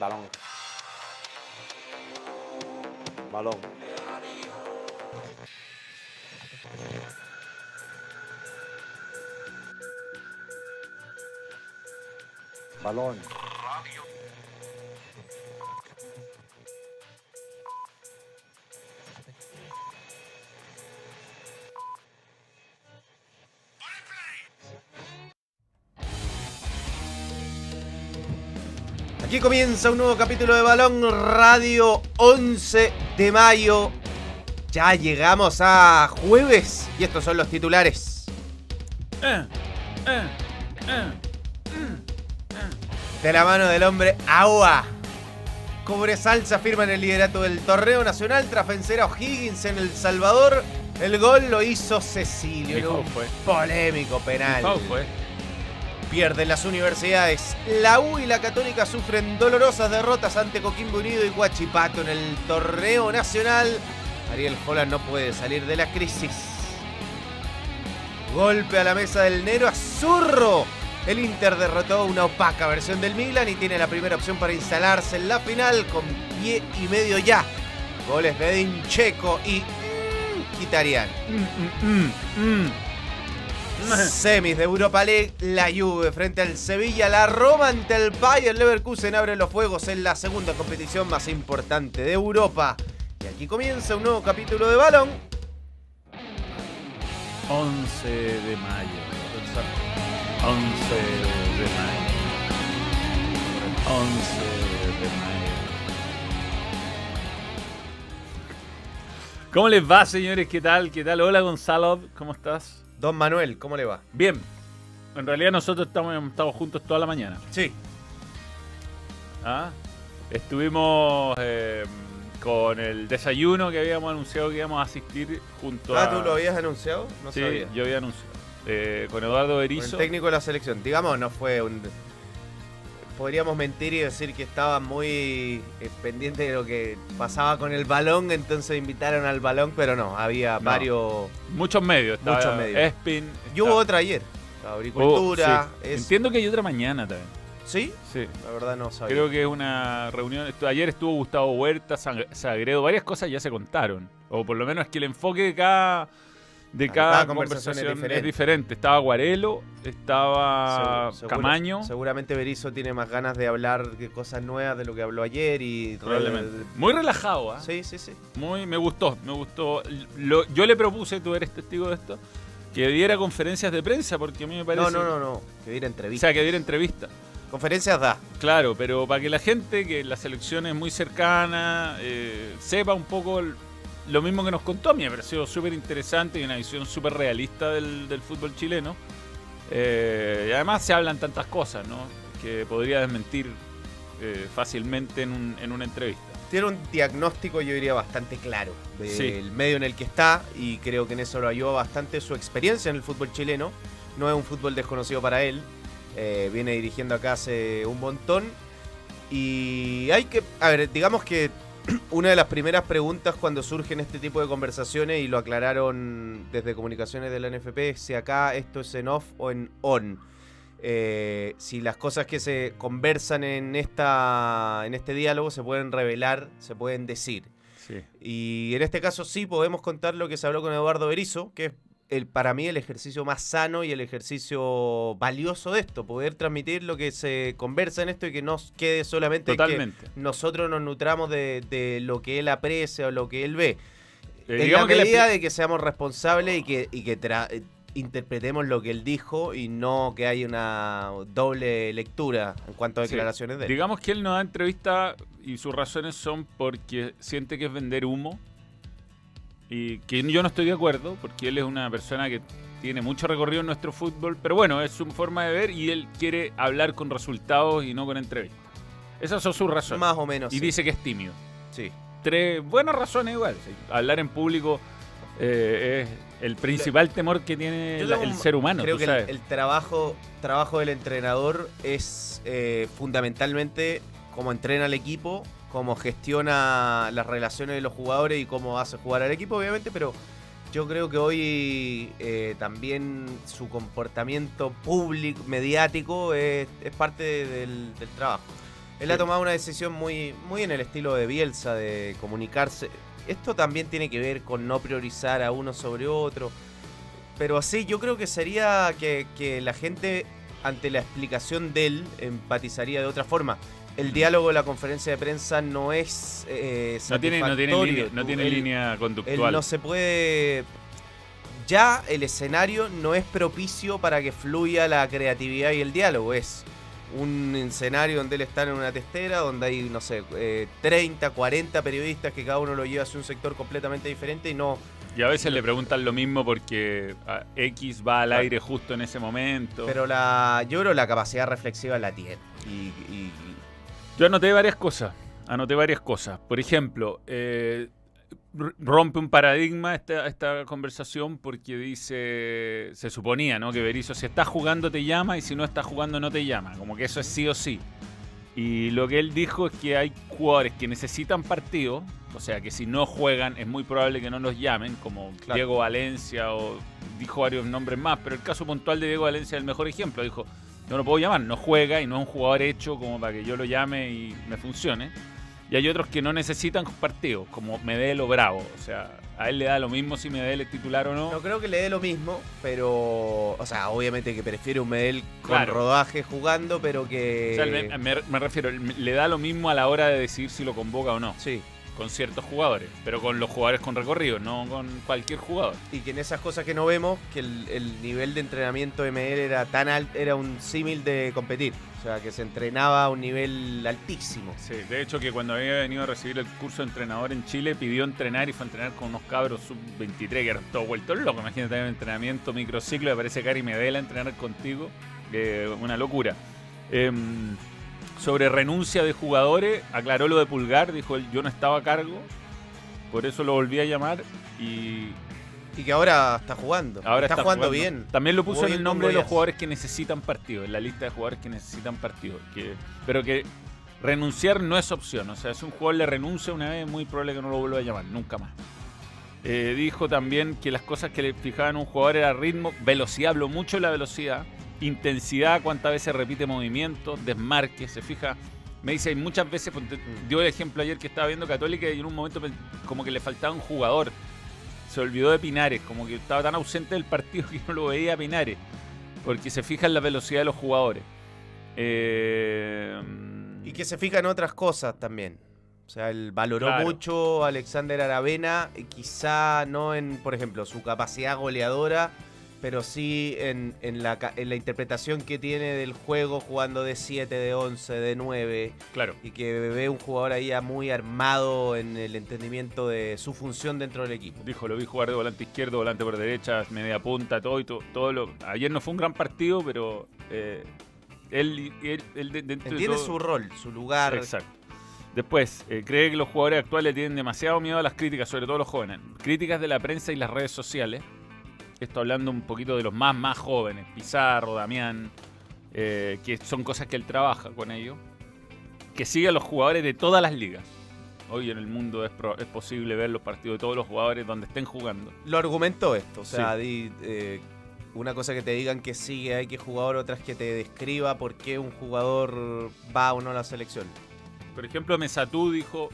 Balón. Balón. Balón. Aquí comienza un nuevo capítulo de Balón Radio 11 de mayo. Ya llegamos a jueves y estos son los titulares. Eh, eh, eh. De la mano del hombre Agua. Cobresal se afirma en el liderato del torneo nacional tras vencer a O'Higgins en El Salvador. El gol lo hizo Cecilio. Un. Polémico penal. Fue. Pierden las universidades. La U y la Católica sufren dolorosas derrotas ante Coquimbo Unido y Guachipato en el torneo nacional. Ariel Holland no puede salir de la crisis. Golpe a la mesa del Nero Azurro. El Inter derrotó una opaca versión del Milan y tiene la primera opción para instalarse en la final con pie y medio ya. Goles de Checo y mm. Semis de Europa League, la Juve frente al Sevilla, la Roma ante el Bayern Leverkusen abre los fuegos en la segunda competición más importante de Europa. Y aquí comienza un nuevo capítulo de Balón. 11 de mayo. 11 de mayo. 11 de mayo. ¿Cómo les va, señores? ¿Qué tal? ¿Qué tal? Hola, Gonzalo. ¿Cómo estás? Don Manuel, ¿cómo le va? Bien. En realidad nosotros estamos, hemos estado juntos toda la mañana. Sí. ¿Ah? Estuvimos eh, con el desayuno que habíamos anunciado que íbamos a asistir junto a... Ah, ¿tú lo habías anunciado? No sí, sabía. yo había anunciado. Eh, con Eduardo Con Berizzo. el técnico de la selección. Digamos, no fue un... Podríamos mentir y decir que estaba muy eh, pendiente de lo que pasaba con el balón, entonces invitaron al balón, pero no, había No. varios... Muchos medios. Estaba Muchos medios. Espin. Y hubo otra ayer. La Oh, agricultura. sí. es... Entiendo que hay otra mañana también. ¿Sí? Sí. La verdad no sabía. Creo que es una reunión. Ayer estuvo Gustavo Huerta, Sagredo, varias cosas ya se contaron. O por lo menos es que el enfoque de cada, de cada, cada conversación, conversación es es, diferente. Estaba Guarelo, estaba Segu- seguro- Camaño. Seguramente Berizzo tiene más ganas de hablar de cosas nuevas de lo que habló ayer y... Probablemente. Muy relajado, ¿ah? Sí, sí, sí. Muy, me gustó, me gustó. Lo- yo le propuse, tú eres testigo de esto, que diera conferencias de prensa, porque a mí me parece. No, no, no, no. Que diera O entrevista. sea, que diera entrevistas. Conferencias da. Claro, pero para que la gente, que la selección es muy cercana, eh, sepa un poco el- lo mismo que nos contó. A mí me pareció súper interesante y una visión súper realista del, del fútbol chileno. Eh, y además se hablan tantas cosas, ¿no? Que podría desmentir eh, fácilmente en, un- en una entrevista. Tiene un diagnóstico, yo diría, bastante claro del Sí. medio en el que está y creo que en eso lo ayuda bastante su experiencia en el fútbol chileno. No es un fútbol desconocido para él. eh, viene dirigiendo acá hace un montón. Y hay que, a ver, digamos que una de las primeras preguntas cuando surgen este tipo de conversaciones, y lo aclararon desde comunicaciones de la NFP, es si acá esto es en off o en on. Eh, si las cosas que se conversan en, esta, en este diálogo se pueden revelar, se pueden decir. Sí. Y en este caso sí podemos contar lo que se habló con Eduardo Berizzo, que es el, para mí el ejercicio más sano y el ejercicio valioso de esto, poder transmitir lo que se conversa en esto y que no quede solamente que Totalmente. nosotros nos nutramos de, de lo que él aprecia o lo que él ve. Eh, en la que medida de que seamos responsables y que, y que tra- eh, interpretemos lo que él dijo y no que haya una doble lectura en cuanto a Sí. declaraciones de él. Digamos que él no da entrevista y sus razones son porque siente que es vender humo. Y que yo no estoy de acuerdo, porque él es una persona que tiene mucho recorrido en nuestro fútbol, pero bueno, es su forma de ver y él quiere hablar con resultados y no con entrevistas. Esas son sus razones. Más o menos. y sí. dice que es tímido. Sí. Tres buenas razones igual. Hablar en público eh, es el principal temor que tiene el ser humano. Creo tú que el, sabes. el trabajo, trabajo del entrenador es eh, fundamentalmente cómo entrena al equipo, cómo gestiona las relaciones de los jugadores y cómo hace jugar al equipo, obviamente, pero yo creo que hoy eh, también su comportamiento público, mediático, es, es parte del, del trabajo. Él ha tomado una decisión muy, muy en el estilo de Bielsa, de comunicarse. Esto también tiene que ver con no priorizar a uno sobre otro. Pero así, yo creo que sería que, que la gente, ante la explicación de él, empatizaría de otra forma. El diálogo de la conferencia de prensa no es eh, No tiene, no tiene, línea, no Tú- tiene él- línea él conductual. no se puede. Ya el escenario no es propicio para que fluya la creatividad y el diálogo. Es un escenario donde él está en una testera, donde hay, no sé, eh, 30, 40 periodistas que cada uno lo lleva hacia un sector completamente diferente y no. Y a veces le preguntan lo mismo porque X va al aire justo en ese momento. Pero la, yo creo la capacidad reflexiva la tiene. Y, y- Yo anoté varias cosas. Anoté varias cosas. Por ejemplo, eh, rompe un paradigma esta, esta conversación porque dice, se suponía, ¿no? Que Berizzo si está jugando te llama y si no está jugando no te llama. Como que eso es sí o sí. Y lo que él dijo es que hay jugadores que necesitan partido, o sea que si no juegan es muy probable que no los llamen, como Claro. Diego Valencia o dijo varios nombres más, pero el caso puntual de Diego Valencia es el mejor ejemplo. Dijo, yo no puedo llamar, no juega y no es un jugador hecho como para que yo lo llame y me funcione. Y hay otros que no necesitan partidos, como Medel o Bravo. O sea, a él le da lo mismo si Medel es titular o no. no creo que le dé lo mismo, pero. O sea, obviamente que prefiere un Medel con Claro. rodaje jugando, pero que. O sea, me, me- me refiero, le da lo mismo a la hora de decidir si lo convoca o no, Sí. Con ciertos jugadores, pero con los jugadores con recorrido, no con cualquier jugador. Y que en esas cosas que no vemos, que el, el nivel de entrenamiento de ML era tan alto, era un símil de competir. O sea, que se entrenaba a un nivel altísimo. Sí, de hecho que cuando había venido a recibir el curso de entrenador en Chile, pidió entrenar y fue a entrenar con unos cabros sub-23 que eran todos vueltos locos. Imagínate un entrenamiento, microciclo, y aparece Cari Medela a entrenar contigo. eh, una locura. Em, sobre renuncia de jugadores, aclaró lo de Pulgar, dijo él, yo no estaba a cargo, por eso lo volví a llamar y Y que ahora está jugando. ahora está, jugando, bien. También lo puso Jugó en el nombre de los jugadores que necesitan partido, en la lista de jugadores que necesitan partido. Que, pero que renunciar no es opción. O sea, si un jugador le renuncia una vez, es muy probable que no lo vuelva a llamar, nunca más. Eh, dijo también que las cosas que le fijaban a un jugador era ritmo, velocidad, habló mucho de la velocidad, intensidad, cuántas veces repite movimiento, desmarque, se fija. Me dice, hay muchas veces, ponte- dio el ejemplo ayer que estaba viendo Católica y en un momento como que le faltaba un jugador. Se olvidó de Pinares, como que estaba tan ausente del partido que no lo veía a Pinares, porque se fija en la velocidad de los jugadores. Eh, Y que se fija en otras cosas también. O sea, él valoró Claro. mucho a Alexander Aravena, y quizá no en, por ejemplo, su capacidad goleadora, pero sí en, en la, en la interpretación que tiene del juego jugando de 7, de 11, de 9, claro. y que ve un jugador ahí ya muy armado en el entendimiento de su función dentro del equipo. Dijo, lo vi jugar de volante izquierdo, volante por derecha, media punta, todo y to- todo. lo, ayer no fue un gran partido, pero eh, él, él, él de- dentro de Entiende todo- su rol, su lugar. Exacto. Después, eh, cree que los jugadores actuales tienen demasiado miedo a las críticas, sobre todo los jóvenes. Críticas de la prensa y las redes sociales. Esto hablando un poquito de los más, más jóvenes. Pizarro, Damián, eh, que son cosas que él trabaja con ellos. Que sigue a los jugadores de todas las ligas. Hoy en el mundo es, pro- es posible ver los partidos de todos los jugadores donde estén jugando. Lo argumentó esto, o sea, di, eh, una cosa que te digan que sigue hay que jugador, otras que te describa por qué un jugador va o no a la selección. Por ejemplo, Mesatú dijo,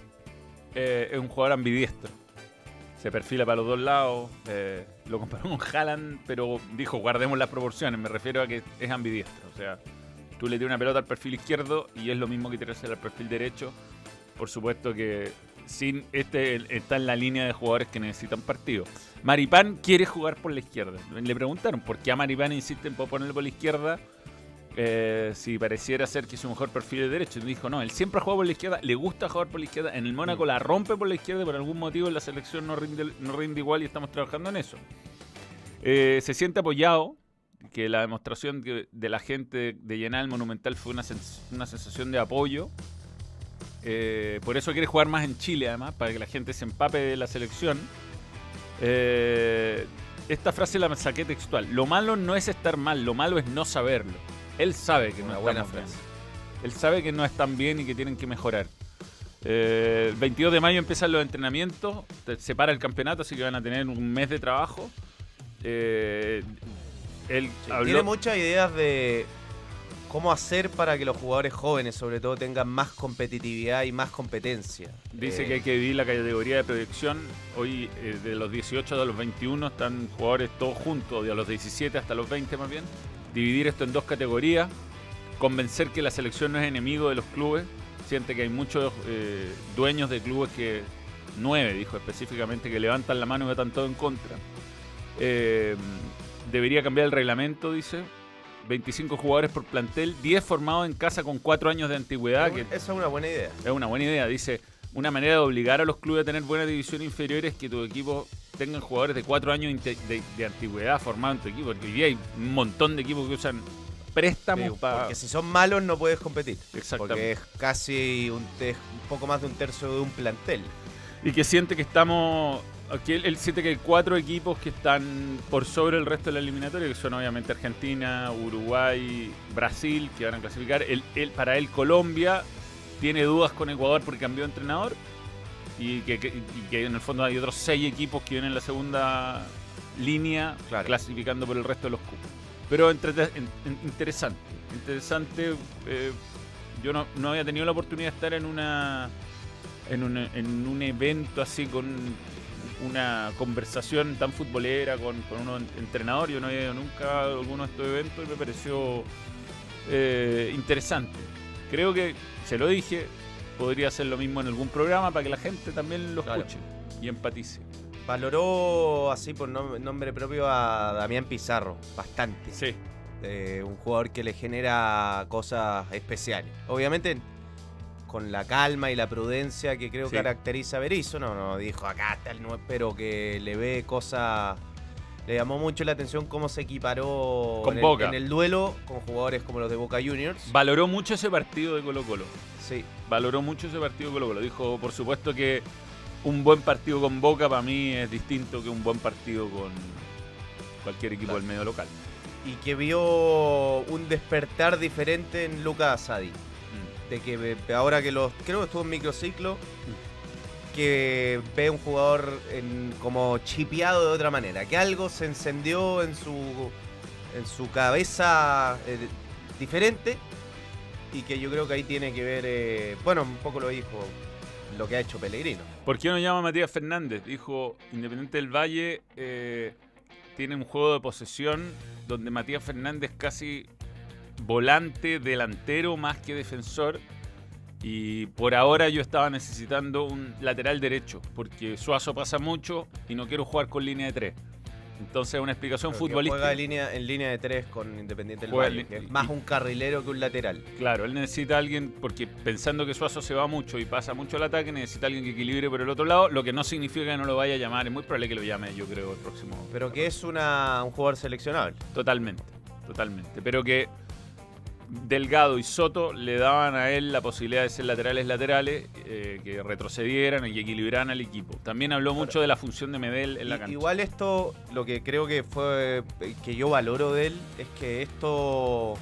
eh, es un jugador ambidiestro. Se perfila para los dos lados. eh, lo comparó con Haaland, pero dijo, guardemos las proporciones. Me refiero a que es ambidiestro. O sea, tú le tiras una pelota al perfil izquierdo y es lo mismo que tirarse al perfil derecho. Por supuesto que sin este está en la línea de jugadores que necesitan partido. Maripán quiere jugar por la izquierda. Le preguntaron por qué a Maripán insisten por ponerlo por la izquierda eh, si pareciera ser que su mejor perfil es derecho. Y dijo, no, él siempre ha jugado por la izquierda, le gusta jugar por la izquierda. En el Mónaco la rompe por la izquierda y por algún motivo en la selección no rinde, no rinde igual y estamos trabajando en eso. Eh, se siente apoyado, que la demostración de, de la gente de llenar el Monumental fue una, sens- una sensación de apoyo. Eh, por eso quiere jugar más en Chile, además, para que la gente se empape de la selección. Eh, esta frase la saqué textual. Lo malo no es estar mal, lo malo es no saberlo. Él sabe que Una no buena estamos bien. frase. Él sabe que no están bien y que tienen que mejorar. Eh, el 22 de mayo empiezan los entrenamientos, se para el campeonato, así que van a tener un mes de trabajo. Eh, él Sí, habló- Tiene muchas ideas de cómo hacer para que los jugadores jóvenes, sobre todo, tengan más competitividad y más competencia. Dice Eh, que hay que dividir la categoría de proyección. Hoy, de los 18 a los 21, están jugadores todos juntos, de los 17 hasta los 20 más bien. Dividir esto en dos categorías. Convencer que la selección no es enemigo de los clubes. Siente que hay muchos eh, dueños de clubes que, nueve dijo específicamente, que levantan la mano y votan todo en contra. Eh, debería cambiar el reglamento, dice. 25 jugadores por plantel, 10 formados en casa con 4 años de antigüedad, Esa es una buena idea. es una buena idea. Dice, una manera de obligar a los clubes a tener buena división inferior es que tu equipo tengan jugadores de cuatro años de, de antigüedad formados en tu equipo. Porque hoy día hay un montón de equipos que usan préstamos Sí, para... Porque si son malos no puedes competir. Exactamente. Porque es casi un, te- un poco más de un tercio de un plantel. Y que siente que estamos... Aquí él, él siente que hay cuatro equipos que están por sobre el resto de la eliminatoria, que son obviamente Argentina, Uruguay, Brasil, que van a clasificar. Él, él- para él Colombia tiene dudas con Ecuador porque cambió de entrenador. Y que, que- y que en el fondo hay otros seis equipos que vienen en la segunda línea Claro. clasificando por el resto de los cupos. Pero entrete- en- interesante, interesante. eh, yo no, no había tenido la oportunidad de estar en una en un, en un evento así con una conversación tan futbolera con, con un entrenador. Yo no había ido nunca a alguno de estos eventos y me pareció eh, interesante. Creo que, se lo dije, podría hacer lo mismo en algún programa para que la gente también lo Claro. escuche y empatice. Valoró así por nom- nombre propio a Damián Pizarro, bastante. Sí, Eh, un jugador que le genera cosas especiales. Obviamente con la calma y la prudencia que creo Sí. caracteriza a Berizzo, no, no dijo acá está el 9, pero que le ve cosas. Le llamó mucho la atención cómo se equiparó Con en, el, Boca. en el duelo con jugadores como los de Boca Juniors. valoró mucho ese partido de Colo Colo. Sí, valoró mucho ese partido Colo Colo. Dijo, por supuesto que un buen partido con Boca para mí es distinto que un buen partido con cualquier equipo Claro. del medio local. y que vio un despertar diferente en Lucas Asadi. Mm. de que ahora que los creo que estuvo en microciclo que ve un jugador en- como chipeado de otra manera que algo se encendió en su en su cabeza eh, diferente y que yo creo que ahí tiene que ver eh, bueno un poco lo dijo lo que ha hecho Pellegrino ¿Por qué no llama a Matías Fernández? Dijo, Independiente del Valle eh, tiene un juego de posesión donde Matías Fernández casi volante, delantero más que defensor. Y por ahora yo estaba necesitando un lateral derecho, porque Suazo pasa mucho y no quiero jugar con línea de tres. Entonces una explicación Pero futbolística. juega en línea, en línea de tres con Independiente del Valle que es más un carrilero que un lateral Claro, él necesita a alguien, porque pensando que Suazo se va mucho y pasa mucho el ataque, necesita a alguien que equilibre por el otro lado, lo que no significa que no lo vaya a llamar. Es muy probable que lo llame, yo creo, el próximo. pero que es una, un jugador seleccionable Totalmente, totalmente. Pero que Delgado y Soto le daban a él la posibilidad de ser laterales laterales, eh, que retrocedieran y que equilibraran al equipo. También habló mucho de la función de Medel en la cancha. Igual esto, lo que creo que fue que yo valoro de él es que esto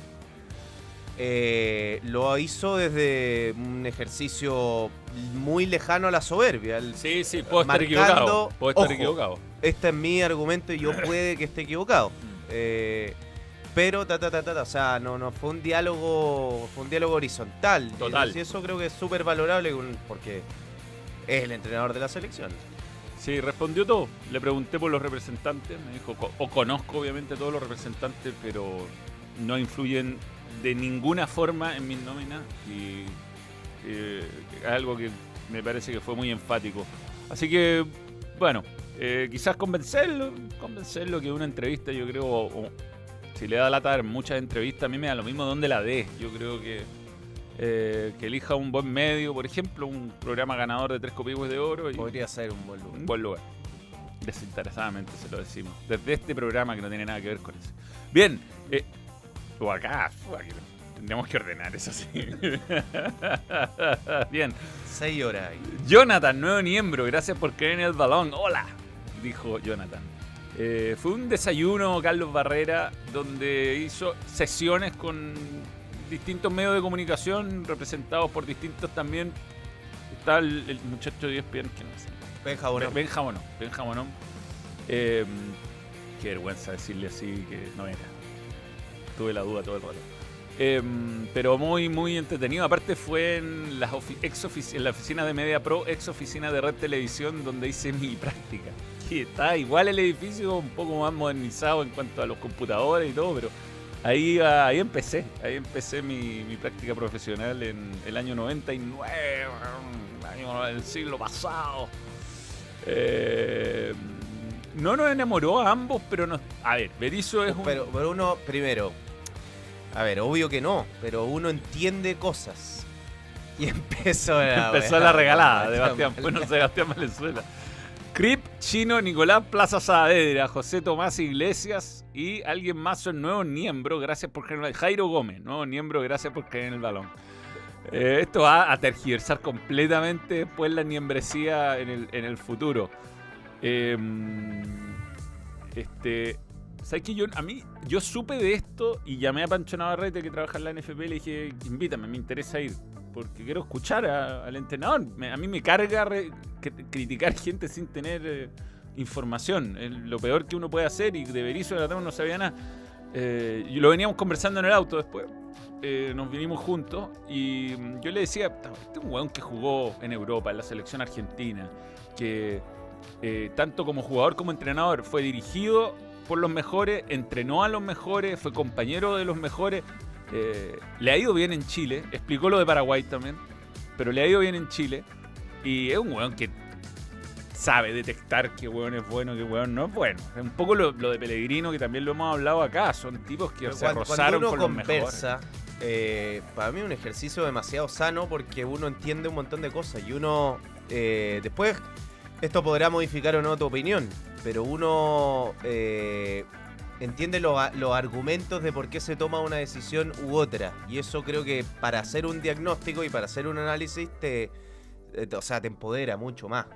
eh, lo hizo desde un ejercicio muy lejano a la soberbia. El- Sí, sí, puedo estar marcando- equivocado. Puedo estar ojo. equivocado. Este es mi argumento y yo puede que esté equivocado. Mm. Eh, pero ta ta ta ta, ta, o sea, no, no fue un diálogo, fue un diálogo horizontal. Total. Y eso creo que es súper valorable porque es el entrenador de la selección. Sí, respondió todo. Le pregunté por los representantes, me dijo, o conozco obviamente todos los representantes, pero no influyen de ninguna forma en mis nóminas y eh, es algo que me parece que fue muy enfático. Así que, bueno, eh, quizás convencerlo, convencerlo que una entrevista, yo creo, o si le da lata dar muchas entrevistas, a mí me da lo mismo donde la dé. Yo creo que eh, que elija un buen medio, por ejemplo, un programa ganador de tres copigües de oro y Podría ser un buen lugar. un buen lugar. Desinteresadamente se lo decimos. Desde este programa que no tiene nada que ver con eso. Bien. Eh, o acá. Tendríamos que ordenar eso sí. Bien. Seis horas. Jonathan, nuevo miembro. Gracias por creer en el balón. Hola. Dijo Jonathan. Eh, fue un desayuno, Carlos Barrera, donde hizo sesiones con distintos medios de comunicación representados por distintos también. Está el, el muchacho de ESPN, que no sé. Ben Jabonón. Ben Jamonón. Ben Jamonón. Eh, qué vergüenza decirle así que no era. Tuve la duda todo el rato. Em, pero muy, muy entretenido. Aparte fue en, las ex en la oficina de Media Pro, ex oficina de Red Televisión, donde hice mi práctica. Que está igual el edificio, un poco más modernizado en cuanto a los computadores y todo, pero ahí, ah, ahí empecé. Ahí empecé mi, mi práctica profesional en el año 99, el año del siglo pasado. Eh, no nos enamoró a ambos, pero nos... A ver, Berizzo es un... Pero, pero uno, primero, a ver, obvio que no, pero uno entiende cosas. Y empezó la, Empezó la regalada, Sebastián. Bueno, Sebastián Valenzuela. Crip, Chino, Nicolás Plaza Saavedra, José Tomás Iglesias y alguien más son nuevos miembros. Gracias por el Jairo Gómez, nuevo miembro, gracias por creer en el balón. Eh, esto va a tergiversar completamente después la membresía en el, en el futuro. Eh, este, ¿Sabes que yo, a mí, yo supe de esto y llamé a Pancho Navarrete que trabaja en la NFP y le dije, invítame, me interesa ir. Porque quiero escuchar al entrenador. A mí me carga criticar gente sin tener eh, información. Lo peor que uno puede hacer y de Berizzo la no sabía nada. Eh, y lo veníamos conversando en el auto después. Eh, nos vinimos juntos y mm, yo le decía, este es un weón que jugó en Europa, en la selección argentina, que tanto como jugador como entrenador fue dirigido por los mejores, entrenó a los mejores, fue compañero de los mejores. Eh, le ha ido bien en Chile, explicó lo de Paraguay también, pero le ha ido bien en Chile. Y es un weón que sabe detectar qué weón es bueno, qué weón no es bueno. Es un poco lo, lo de Pellegrino, que también lo hemos hablado acá. Son tipos que Pero se cuando, rozaron cuando con uno los mejores. conversa, eh, para mí es un ejercicio demasiado sano porque uno entiende un montón de cosas y uno eh, después esto podrá modificar o no tu opinión, pero uno entiende los a- los argumentos de por qué se toma una decisión u otra y eso creo que para hacer un diagnóstico y para hacer un análisis te, eh, te- o sea, te empodera mucho más.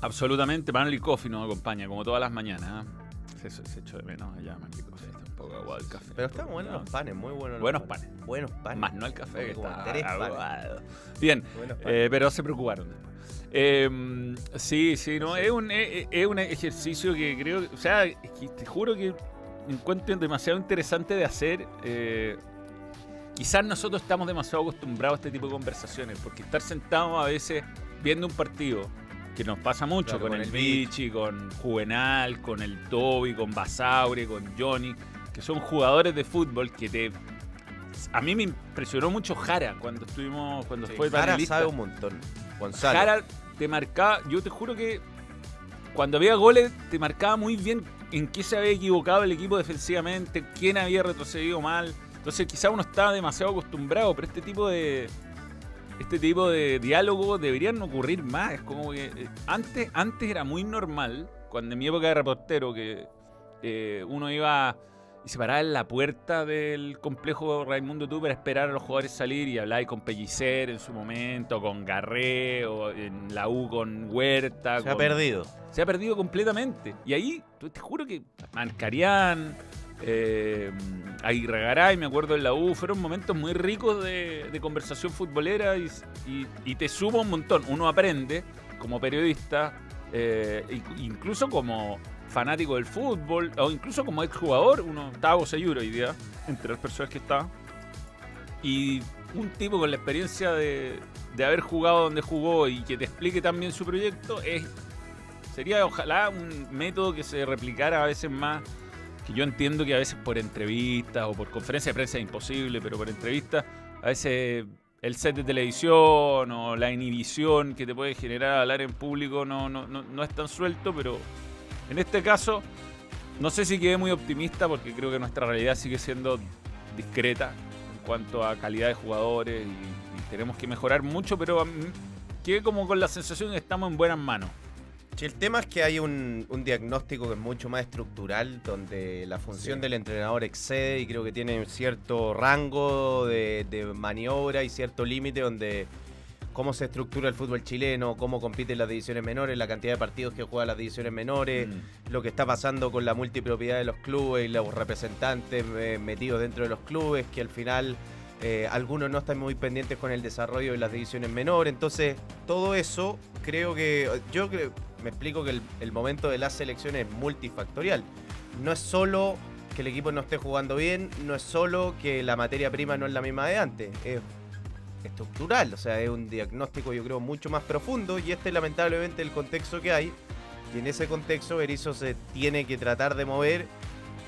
Absolutamente, Manly Coffee nos acompaña como todas las mañanas. ¿eh? Se, se, echó de menos allá Manly Coffee. Está un poco aguado el café. Pero están buenos No, los panes, muy buenos. los Buenos panes. Buenos panes. Más no el café, que está aguado. Bien, eh, pero se preocuparon después. Eh, sí, sí, no, Es, un, es, es un ejercicio que creo, o sea, es que te juro que encuentro demasiado interesante de hacer. eh, quizás nosotros estamos demasiado acostumbrados a este tipo de conversaciones, porque estar sentados a veces viendo un partido, que nos pasa mucho Claro, con, con el Vichy, con Juvenal, con el Toby, con Basaure, con Johnny, que son jugadores de fútbol que te... A mí me impresionó mucho Jara cuando estuvimos, cuando Sí, fue Jara panelista. sabe un montón. Gonzalo. Jara te marcaba, yo te juro que cuando había goles te marcaba muy bien en qué se había equivocado el equipo defensivamente, quién había retrocedido mal. Entonces quizá uno estaba demasiado acostumbrado, pero este tipo de este tipo de diálogos deberían ocurrir más. Es como que eh, antes, antes era muy normal, cuando en mi época de reportero, que eh, uno iba y se paraba en la puerta del complejo Raimundo Tú para esperar a los jugadores salir y hablaba con Pellicer en su momento, con Garré, o en la U con Huerta. Se ha perdido. se ha perdido completamente. Y ahí, te juro que Marcarián, eh, Aguirre me acuerdo en la U, fueron momentos muy ricos de, de conversación futbolera y, y- y te suma un montón. Uno aprende como periodista, eh, incluso como fanático del fútbol, o incluso como exjugador, uno estaba Boseyuro hoy día, entre las personas que estaba. Y un tipo con la experiencia de, de haber jugado donde jugó y que te explique también su proyecto es sería ojalá un método que se replicara a veces más que yo entiendo que a veces por entrevistas o por conferencia de prensa es imposible pero por entrevistas a veces el set de televisión o la inhibición que te puede generar hablar en público no, no, no, no es tan suelto pero en este caso no sé si quedé muy optimista porque creo que nuestra realidad sigue siendo discreta en cuanto a calidad de jugadores y, y tenemos que mejorar mucho pero mí quedé como con la sensación de que estamos en buenas manos Sí, el tema es que hay un, un diagnóstico que es mucho más estructural, donde la función Sí. del entrenador excede y creo que tiene cierto rango de, de maniobra y cierto límite donde cómo se estructura el fútbol chileno, cómo compiten las divisiones menores, la cantidad de partidos que juegan las divisiones menores, Mm. lo que está pasando con la multipropiedad de los clubes y los representantes eh, metidos dentro de los clubes, que al final eh, algunos no están muy pendientes con el desarrollo de las divisiones menores. Entonces, todo eso creo que. Yo creo, me explico que el, el momento de las selecciones es multifactorial. No es solo que el equipo no esté jugando bien no es solo que la materia prima no es la misma de antes, es estructural, o sea, es un diagnóstico yo creo mucho más profundo y este es lamentablemente el contexto que hay y en ese contexto Berizzo se tiene que tratar de mover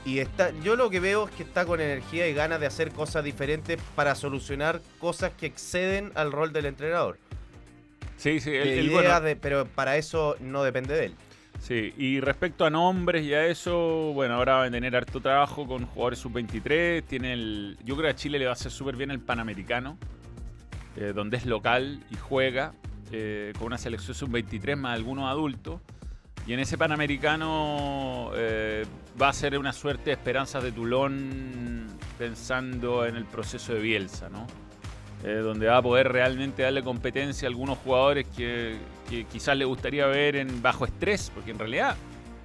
y está, yo lo que veo es que está con energía y ganas de hacer cosas diferentes para solucionar cosas que exceden al rol del entrenador. Sí, sí, bueno, de- pero para eso no depende de él. sí. Y respecto a nombres y a eso, bueno, ahora van a tener harto trabajo con jugadores sub-23. Tiene el, yo creo que a Chile le va a hacer súper bien el Panamericano, eh, donde es local y juega eh, con una selección sub-23 más algunos adultos. Y en ese Panamericano eh, va a ser una suerte de esperanzas de Tulón pensando en el proceso de Bielsa, ¿no? Donde va a poder realmente darle competencia a algunos jugadores que, quizás le gustaría ver en bajo estrés, porque en realidad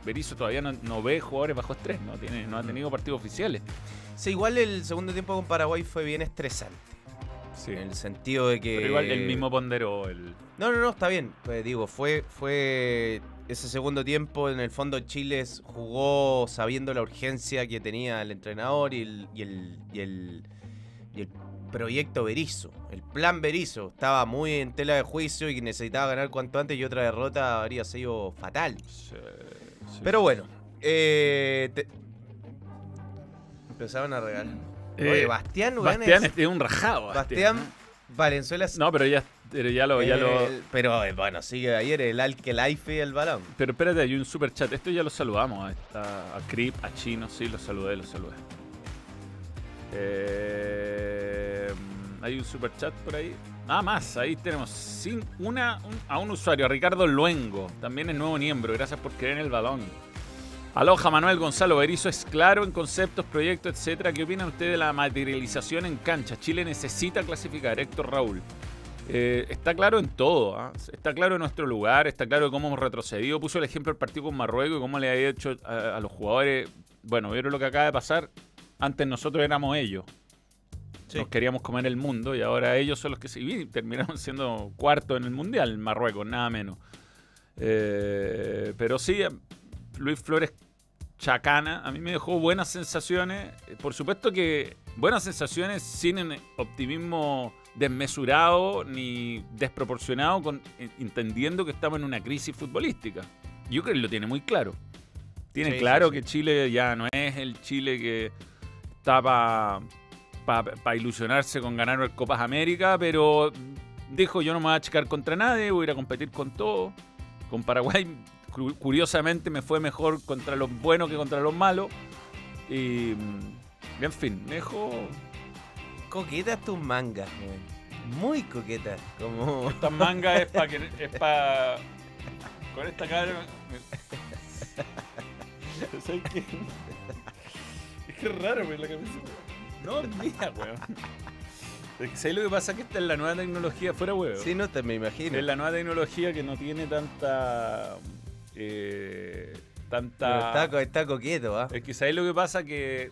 Berizzo todavía no, no ve jugadores bajo estrés, no, tiene, no ha tenido partidos oficiales. Sí, igual el segundo tiempo con Paraguay fue bien estresante. Sí. En el sentido de que. Pero igual el mismo ponderó el... No, no, no, está bien. Pues digo, fue, fue ese segundo tiempo. En el fondo, Chile jugó sabiendo la urgencia que tenía el entrenador y el, y el, y el, y el proyecto Berizzo. El plan Berizzo estaba muy en tela de juicio y necesitaba ganar cuanto antes y otra derrota habría sido fatal. Sí, sí, Pero bueno, eh, te- empezaron a regalar. Oye, Eh, Bastián, weón, Bastián es- es un rajado. Bastián Valenzuela. es- No, pero ya, pero ya lo... Ya lo pero eh, bueno, sigue de ayer el Alkelaife y el balón. Pero espérate, hay un super chat. Esto ya lo saludamos. A, esta- a Crip, a Chino, sí, lo saludé, lo saludé. Eh, hay un super chat por ahí. Nada más, ahí tenemos sin una, un- a un usuario, a Ricardo Luengo, también es nuevo miembro. Gracias por creer en el balón. Aloha, Manuel Gonzalo Berizzo es claro en conceptos, proyectos, etcétera. ¿Qué opina usted de la materialización en cancha? Chile necesita clasificar. Héctor Raúl. Eh, está claro en todo, ¿ah? está claro en nuestro lugar, está claro de cómo hemos retrocedido. Puso el ejemplo del partido con Marruecos y cómo le ha hecho a, a los jugadores. Bueno, vieron lo que acaba de pasar. Antes nosotros éramos ellos. Sí. Nos queríamos comer el mundo y ahora ellos son los que se y terminaron siendo cuarto en el mundial, en Marruecos, nada menos. Eh, pero sí, Luis Flores Chacana, a mí me dejó buenas sensaciones. Por supuesto que buenas sensaciones sin optimismo desmesurado ni desproporcionado, con, eh, entendiendo que estamos en una crisis futbolística. Yo creo que lo tiene muy claro. Tiene Sí, claro sí, sí. que Chile ya no es el Chile que está para ilusionarse con ganar Copas América, pero dijo yo no me voy a achicar contra nadie, voy a ir a competir con todo. Con Paraguay, curiosamente, me fue mejor contra los buenos que contra los malos. Y, mm, en fin, me dejó... Coquetas tus mangas, weón. Muy coquetas. Como. Esta manga es para que... Es para... Con esta cara... ¿Sabes qué? Es que es raro, güey, la camiseta. No, mía, weón. ¿Sabes lo que pasa? Que esta es la nueva tecnología, fuera huevo. Sí, no te me imagino. Es la nueva tecnología que no tiene tanta. Eh, tanta. está, está coqueto, ¿ah? Es que ¿sabes lo que pasa? Que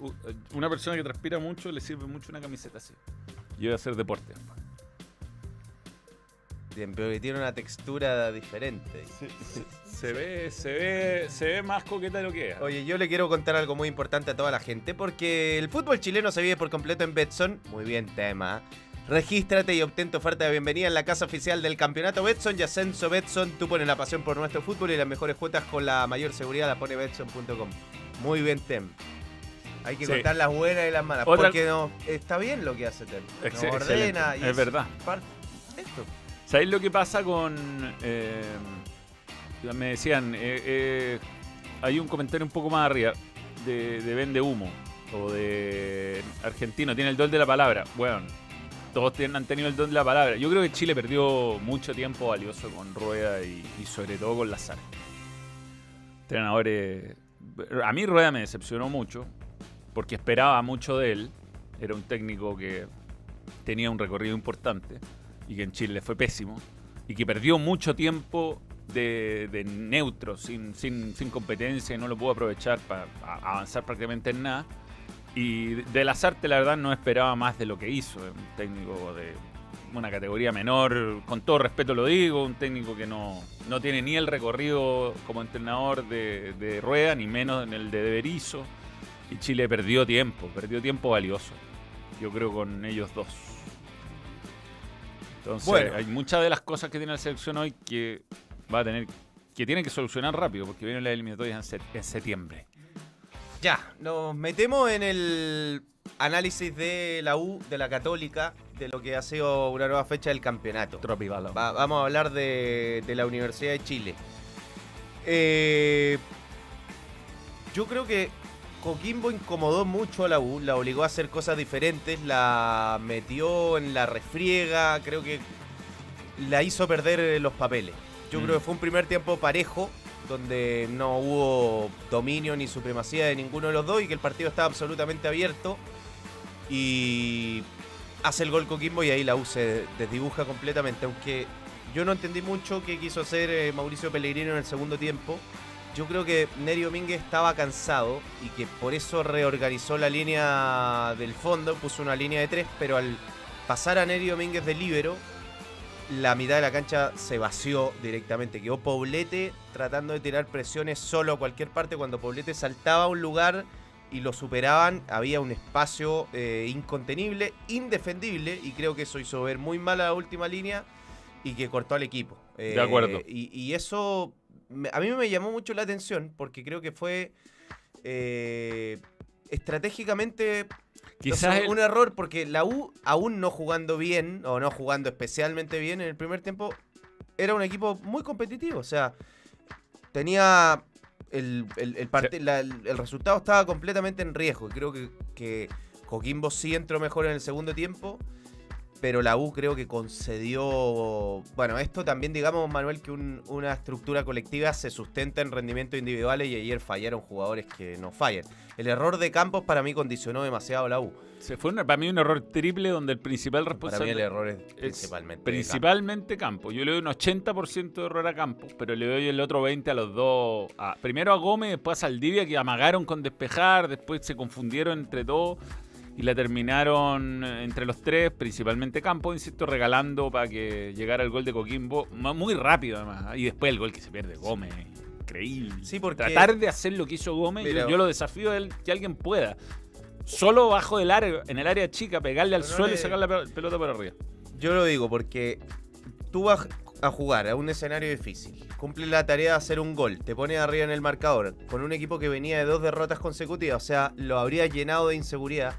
una persona que transpira mucho le sirve mucho una camiseta así. Yo voy a hacer deporte. Bien, pero que tiene una textura diferente. Se ve, se ve, se ve más coqueta de lo que es. Oye, yo le quiero contar algo muy importante a toda la gente porque el fútbol chileno se vive por completo en Betson. Muy bien, tema. Regístrate y obtén tu oferta de bienvenida en la casa oficial del campeonato Betson y Ascenso Betson. Tú pones la pasión por nuestro fútbol y las mejores cuotas con la mayor seguridad la pone Betson.com. Muy bien, Tem. Hay que Sí. contar las buenas y las malas. Otra- Porque no, está bien lo que hace Tem. Nos ordena y Es verdad. Esto. ¿Sabéis lo que pasa con. eh, me decían, eh, eh, hay un comentario un poco más arriba de, de Vende Humo o de Argentino, tiene el don de la palabra. Bueno, todos tienen, han tenido el don de la palabra. Yo creo que Chile perdió mucho tiempo valioso con Rueda y, y sobre todo con Lazar. Entrenadores. A mí Rueda me decepcionó mucho porque esperaba mucho de él. Era un técnico que tenía un recorrido importante y que en Chile le fue pésimo y que perdió mucho tiempo de, de neutro, sin, competencia y no lo pudo aprovechar para avanzar prácticamente en nada. Y de Lazarte, la verdad, no esperaba más de lo que hizo. Un técnico de una categoría menor, con todo respeto lo digo, un técnico que no, no tiene ni el recorrido como entrenador de, de Rueda, ni menos en el de Berizzo. Y Chile perdió tiempo, perdió tiempo valioso. Yo creo con ellos dos. Entonces, Bueno. hay muchas de las cosas que tiene la selección hoy que va a tener que tiene que solucionar rápido porque vienen las eliminatorias en septiembre. Ya, nos metemos en el análisis de la U, de la Católica, de lo que ha sido una nueva fecha del campeonato. Tropivalo. Va- vamos a hablar de, de la Universidad de Chile. Eh, yo creo que Coquimbo incomodó mucho a la U, la obligó a hacer cosas diferentes, la metió en la refriega, creo que la hizo perder los papeles. Yo Mm. creo que fue un primer tiempo parejo, donde no hubo dominio ni supremacía de ninguno de los dos y que el partido estaba absolutamente abierto. Y hace el gol Coquimbo y ahí la U se desdibuja completamente. Aunque yo no entendí mucho qué quiso hacer eh, Mauricio Pellegrino en el segundo tiempo. Yo creo que Neri Domínguez estaba cansado y que por eso reorganizó la línea del fondo, puso una línea de tres, pero al pasar a Neri Domínguez de líbero, la mitad de la cancha se vació directamente. Quedó Poblete tratando de tirar presiones solo a cualquier parte. Cuando Poblete saltaba a un lugar y lo superaban, había un espacio eh, incontenible, indefendible, y creo que eso hizo ver muy mal a la última línea y que cortó al equipo. Eh, De acuerdo. Y, y eso a mí me llamó mucho la atención porque creo que fue eh, estratégicamente Quizás entonces, el- un error porque la U, aún no jugando bien, o no jugando especialmente bien en el primer tiempo, era un equipo muy competitivo. O sea, tenía. El, el, el parti- la- el- el resultado estaba completamente en riesgo. y Creo que, que Coquimbo sí entró mejor en el segundo tiempo. Pero la U creo que concedió. Bueno, esto también, digamos, Manuel, que un- una estructura colectiva se sustenta en rendimientos individuales y ayer fallaron jugadores que no fallan. El error de Campos para mí condicionó demasiado a la U. se fue una- para mí un error triple donde el principal Para mí responsable el error es es principalmente. principalmente campo. Yo le doy un 80% de error a campo, pero le doy el otro 20 a los dos. a- primero a Gómez, después a Saldivia, que amagaron con despejar, después se confundieron entre todos y la terminaron entre los tres, principalmente campo, insisto, regalando para que llegara el gol de Coquimbo, muy rápido además. Y después el gol que se pierde Gómez. Increíble. Sí, porque- Tratar de hacer lo que hizo Gómez, yo- Mira- yo, lo desafío a él, que alguien pueda. Solo bajo del área, en el área chica, pegarle al no suelo y sacar la pe- pelota por arriba. Yo lo digo porque tú vas a jugar a un escenario difícil, cumples la tarea de hacer un gol, te pones arriba en el marcador con un equipo que venía de dos derrotas consecutivas, o sea, lo habría llenado de inseguridad.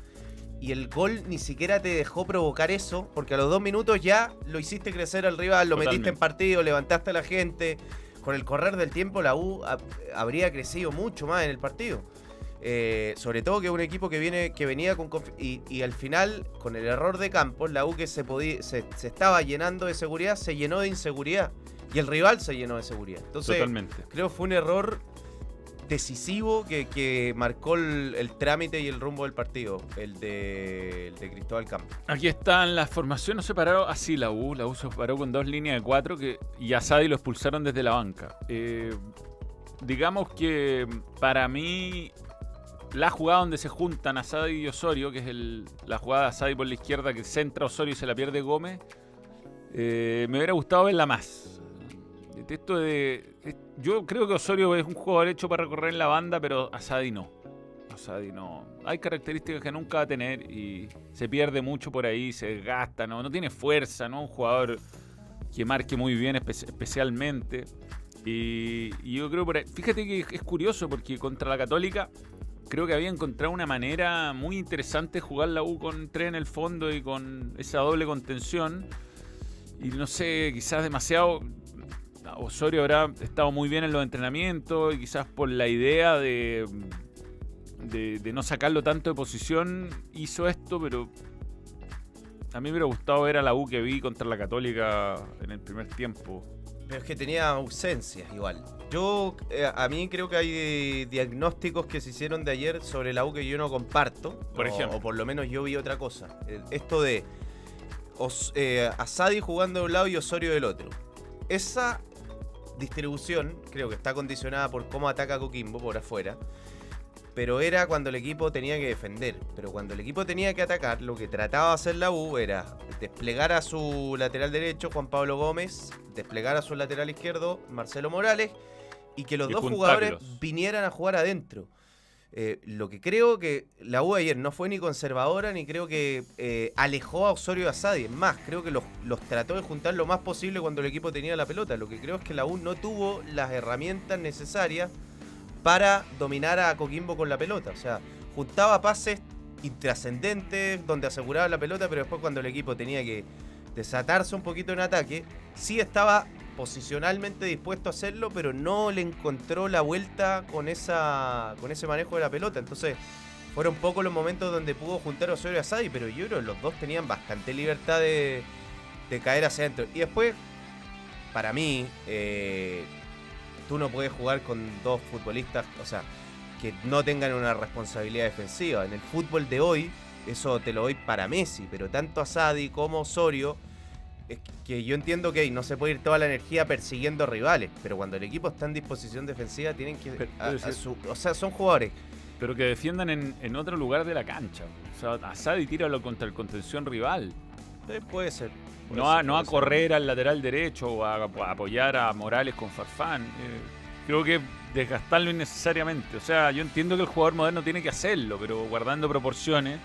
Y el gol ni siquiera te dejó provocar eso, porque a los dos minutos ya lo hiciste crecer al rival, lo metiste en partido, levantaste a la gente. Con el correr del tiempo, la U ha- habría crecido mucho más en el partido. Eh, sobre todo que es un equipo que viene que venía con y, y al final con el error de Campos la U que se podía se, se estaba llenando de seguridad se llenó de inseguridad y el rival se llenó de seguridad entonces Totalmente. creo que fue un error decisivo que, que marcó el, trámite y el rumbo del partido el de, Cristóbal Campos Aquí están las formaciones separadas. Así la U. La U se separó con dos líneas de cuatro que, y a Sadi lo expulsaron desde la banca. Eh, digamos que para mí la jugada donde se juntan Asadi y Osorio, que es el- la jugada de Asadi por la izquierda que centra Osorio y se la pierde Gómez, eh, me hubiera gustado verla más. Esto de, yo creo que Osorio es un jugador hecho para recorrer en la banda, pero Asadi no. Asadi no. Hay características que nunca va a tener y se pierde mucho por ahí, se desgasta, no, no tiene fuerza, ¿no? Un jugador que marque muy bien espe- especialmente. Y, y yo creo por ahí, fíjate que es curioso porque contra la Católica creo que había encontrado una manera muy interesante de jugar la U con tres en el fondo y con esa doble contención. Y no sé, quizás demasiado. Osorio habrá estado muy bien en los entrenamientos y quizás por la idea de, de, de no sacarlo tanto de posición hizo esto, pero a mí me hubiera gustado ver a la U que vi contra la Católica en el primer tiempo. Pero es que tenía ausencias igual. Yo, eh, a mí creo que hay eh, diagnósticos que se hicieron de ayer sobre la U que yo no comparto. Por o- ejemplo. O por lo menos yo vi otra cosa. Esto de Os- eh, Asadi jugando de un lado y Osorio del otro. Esa distribución creo que está condicionada por cómo ataca Coquimbo por afuera. Pero era cuando el equipo tenía que defender. Pero cuando el equipo tenía que atacar, lo que trataba de hacer la U era desplegar a su lateral derecho, Juan Pablo Gómez, desplegar a su lateral izquierdo, Marcelo Morales, y que los Y dos jugadores vinieran a jugar adentro. Eh, lo que creo que la U ayer no fue ni conservadora ni creo que eh, alejó a Osorio y a Sadi. Es más, creo que los, los trató de juntar lo más posible cuando el equipo tenía la pelota. Lo que creo es que la U no tuvo las herramientas necesarias para dominar a Coquimbo con la pelota. O sea, juntaba pases intrascendentes donde aseguraba la pelota, pero después cuando el equipo tenía que desatarse un poquito en ataque, sí estaba posicionalmente dispuesto a hacerlo, pero no le encontró la vuelta con, esa, con ese manejo de la pelota. Entonces, fueron pocos los momentos donde pudo juntar a Osorio y a Sadi, pero yo creo que los dos tenían bastante libertad de, de caer hacia adentro. Y después, para mí, eh, tú no puedes jugar con dos futbolistas, o sea, que no tengan una responsabilidad defensiva. En el fútbol de hoy, eso te lo doy para Messi, pero tanto a Sadi como Osorio, es que yo entiendo que no se puede ir toda la energía persiguiendo rivales, pero cuando el equipo está en disposición defensiva, tienen que. Pero- a- a su- o sea, son jugadores. Pero que defiendan en, en otro lugar de la cancha. O sea, Asadi tíralo contra el contención rival. Eh, puede ser. puede No a, no a ser. correr al lateral derecho o a, a apoyar a Morales con Farfán. Eh, creo que desgastarlo innecesariamente. O sea, yo entiendo que el jugador moderno tiene que hacerlo, pero guardando proporciones.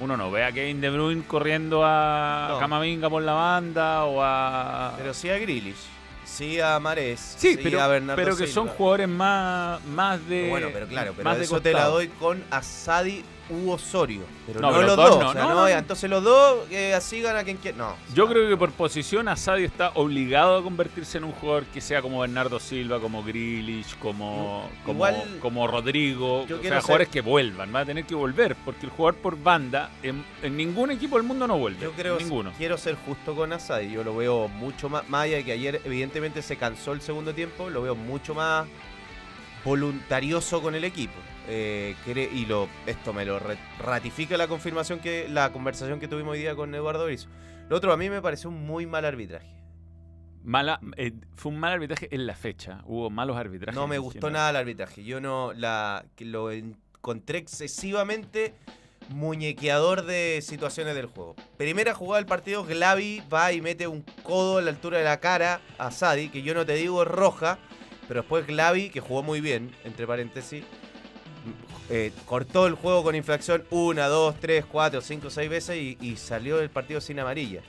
Uno no ve a Kevin De Bruyne corriendo a No. Camavinga por la banda o a. Pero sí a Grealish, sí a Mares, sí, pero, a Bernardo pero que son jugadores más, más de. Bueno, pero claro, pero más de eso te la costado. doy con Asadi u Osorio. Pero No, no, pero los los dos. dos no, o sea, no, no, no. ya, entonces los dos que sigan a quien quiera. No. Yo creo que por posición Asadi está obligado a convertirse en un jugador que sea como Bernardo Silva, como Grealish, como, como, Igual- como Rodrigo. Yo o sea, ser- jugadores que vuelvan. Va a tener que volver, porque el jugador por banda en, en ningún equipo del mundo no vuelve. Yo creo ninguno. quiero ser justo con Asadi. Yo lo veo mucho más, más allá de que ayer evidentemente se cansó el segundo tiempo, lo veo mucho más voluntarioso con el equipo. Eh, y lo, esto me lo ratifica la confirmación que la conversación que tuvimos hoy día con Eduardo Brizo. Lo otro a mí me pareció un muy mal arbitraje. Mala, eh, fue un mal arbitraje en la fecha. Hubo malos arbitrajes. No me gustó nada el arbitraje. Yo no la lo encontré excesivamente muñequeador de situaciones del juego. Primera jugada del partido, Glavi va y mete un codo a la altura de la cara a Sadi, que yo no te digo es roja, pero después Glavi, que jugó muy bien, entre paréntesis, eh, cortó el juego con infracción una, dos, tres, cuatro, cinco, seis veces y, y salió del partido sin amarilla.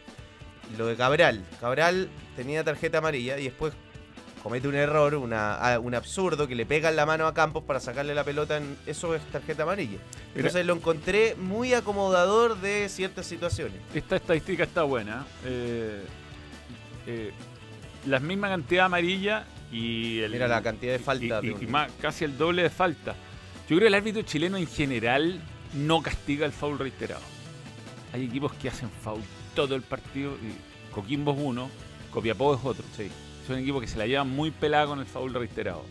Lo de Cabral, Cabral tenía tarjeta amarilla y después comete un error, una, un absurdo, que le pegan la mano a Campos para sacarle la pelota, en, eso es tarjeta amarilla. Entonces lo encontré muy acomodador de ciertas situaciones. Esta estadística está buena. Eh, eh, la misma cantidad amarilla y el, Mira la cantidad de faltas y, de y- un- y más, casi el doble de falta. Yo creo que el árbitro chileno en general no castiga el foul reiterado. Hay equipos que hacen foul todo el partido y Coquimbo es uno, Copiapó es otro. Sí. Son equipos que se la llevan muy pelada con el foul reiterado.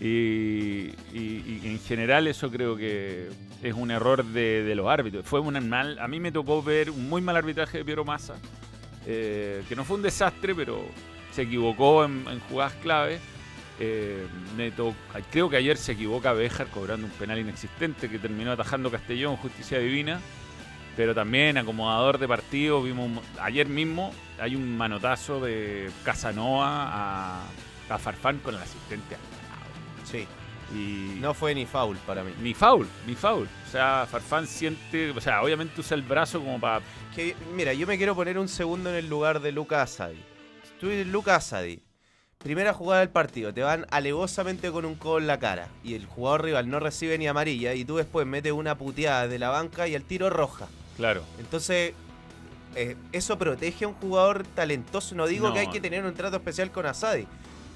Y, en general eso creo que es un error de, de los árbitros. Fue un mal, a mí me tocó ver un muy mal arbitraje de Piero Massa, eh, que no fue un desastre, pero se equivocó en, en jugadas clave. Eh, me to- creo que ayer se equivoca Béjar cobrando un penal inexistente que terminó atajando Castellón, justicia divina. Pero también acomodador de partido, vimos ayer mismo hay un manotazo de Casanova a, a Farfán con el asistente. Sí. Y No fue ni foul para mí. ni foul, ni foul. O sea, Farfán siente, o sea, obviamente usa el brazo como para Que, mira, yo me quiero poner un segundo en el lugar de Lucas Asadi. Tú eres Lucas Asadi. Primera jugada del partido, te van alevosamente con un codo en la cara y el jugador rival no recibe ni amarilla y tú después metes una puteada de la banca y el tiro roja. Claro. Entonces, eh, eso protege a un jugador talentoso. No digo No. que hay que tener un trato especial con Asadi,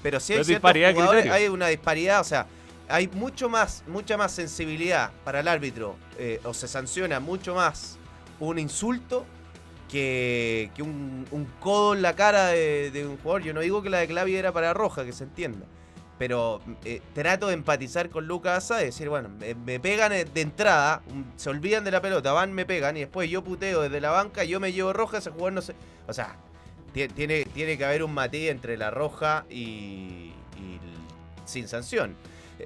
pero sí Pero hay criterio. hay una disparidad, o sea, hay mucho más, mucha más sensibilidad para el árbitro, eh, o se sanciona mucho más un insulto que, que un, un codo en la cara de, de un jugador. Yo no digo que la de Clavi era para roja, que se entienda. Pero eh, trato de empatizar con Lucas Asadi, decir, bueno, me, me pegan de entrada, se olvidan de la pelota, van, me pegan, y después yo puteo desde la banca, yo me llevo roja, ese jugador no se. O sea, tie- tiene, tiene que haber un matiz entre la roja y, y sin sanción. Eh,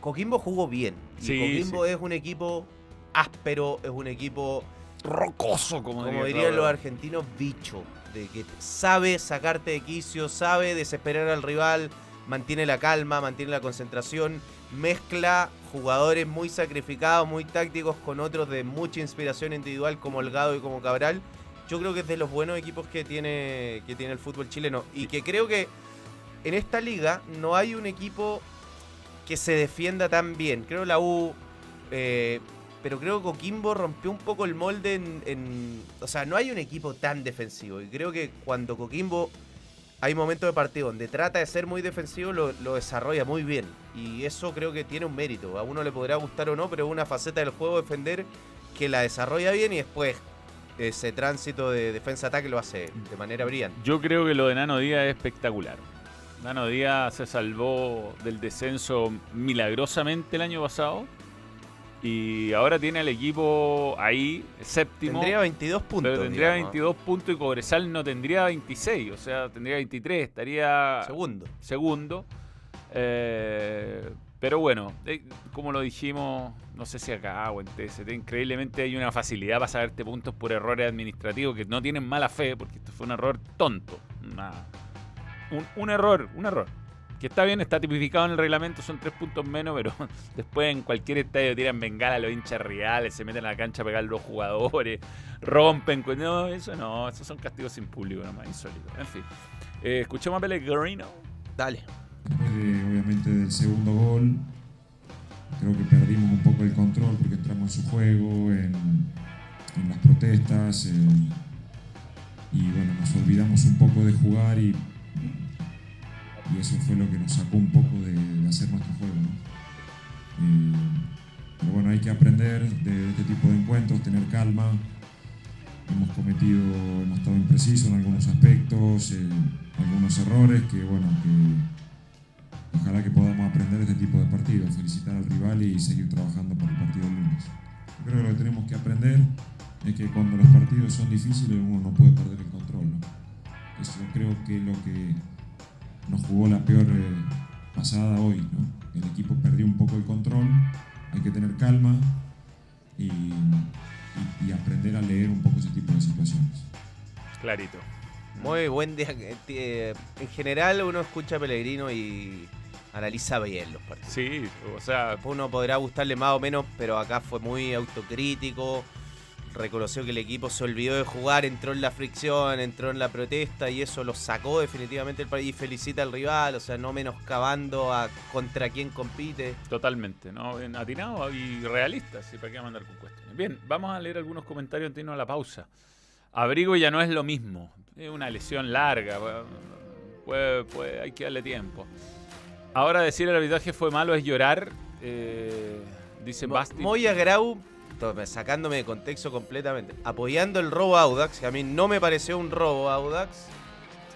Coquimbo jugó bien. Y Sí, Coquimbo sí. es un equipo áspero, es un equipo Rocoso, como, como diría dirían los argentinos, bicho. De que sabe sacarte de quicio, sabe desesperar al rival, mantiene la calma, mantiene la concentración. mezcla jugadores muy sacrificados, muy tácticos con otros de mucha inspiración individual como Holgado y como Cabral. Yo creo que es de los buenos equipos que tiene, que tiene el fútbol chileno. Y que creo que en esta liga no hay un equipo que se defienda tan bien. Creo la U, eh, pero creo que Coquimbo rompió un poco el molde en, O sea, no hay un equipo tan defensivo. Y creo que cuando Coquimbo hay momentos de partido donde trata de ser muy defensivo, lo, lo desarrolla muy bien. Y eso creo que tiene un mérito. A uno le podrá gustar o no, pero es una faceta del juego defender que la desarrolla bien y después ese tránsito de defensa-ataque lo hace de manera brillante. Yo creo que lo de Nano Díaz es espectacular. Nano Díaz se salvó del descenso milagrosamente el año pasado. Y ahora tiene al equipo ahí, séptimo. Tendría 22 puntos. pero tendría digamos. 22 puntos y Cobresal no tendría 26. O sea, tendría 23. Estaría Segundo. segundo. Eh, pero bueno, eh, como lo dijimos, no sé si acá o en TST, increíblemente hay una facilidad para sacarte puntos por errores administrativos que no tienen mala fe, porque esto fue un error tonto. una- un, un error, un error. Que está bien, está tipificado en el reglamento, son tres puntos menos, pero después en cualquier estadio tiran bengala a los hinchas reales, se meten a la cancha a pegar a los jugadores, rompen. No, eso no, esos son castigos sin público nomás, insólito. En fin, eh, escuchemos a Pellegrino. Dale. Después de, obviamente del segundo gol, creo que perdimos un poco el control porque entramos en su juego, en, en las protestas, en- y bueno, nos olvidamos un poco de jugar y, y eso fue lo que nos sacó un poco de, de hacer nuestro juego. ¿no? Eh, pero bueno, hay que aprender de este tipo de encuentros, tener calma. Hemos cometido, hemos estado imprecisos en algunos aspectos, eh, algunos errores que bueno, que Ojalá que podamos aprender de este tipo de partidos, felicitar al rival y seguir trabajando para el partido del lunes. Yo creo que lo que tenemos que aprender es que cuando los partidos son difíciles uno no puede perder el control. ¿no? Eso creo que es lo que nos jugó la peor eh, pasada hoy. ¿no? El equipo perdió un poco el control, hay que tener calma y, y- y aprender a leer un poco ese tipo de situaciones. Clarito. Muy buen día. eh, En general uno escucha a Pellegrino y analiza bien los partidos. Sí, o sea, Después uno podrá gustarle más o menos, pero acá fue muy autocrítico. Reconoció que el equipo se olvidó de jugar, entró en la fricción, entró en la protesta y eso lo sacó definitivamente del país. Y felicita al rival, o sea, no menoscabando a contra quién compite. totalmente, ¿no? Atinado y realista, sí, para qué mandar con cuestiones. Bien, vamos a leer algunos comentarios antes de irnos a la pausa. Abrigo ya no es lo mismo. Es una lesión larga. Puede, puede- hay que darle tiempo. Ahora decir el arbitraje fue malo es llorar. eh, dice Basti. Moya Grau, sacándome de contexto completamente, apoyando el robo a Audax, que a mí no me pareció un robo a Audax,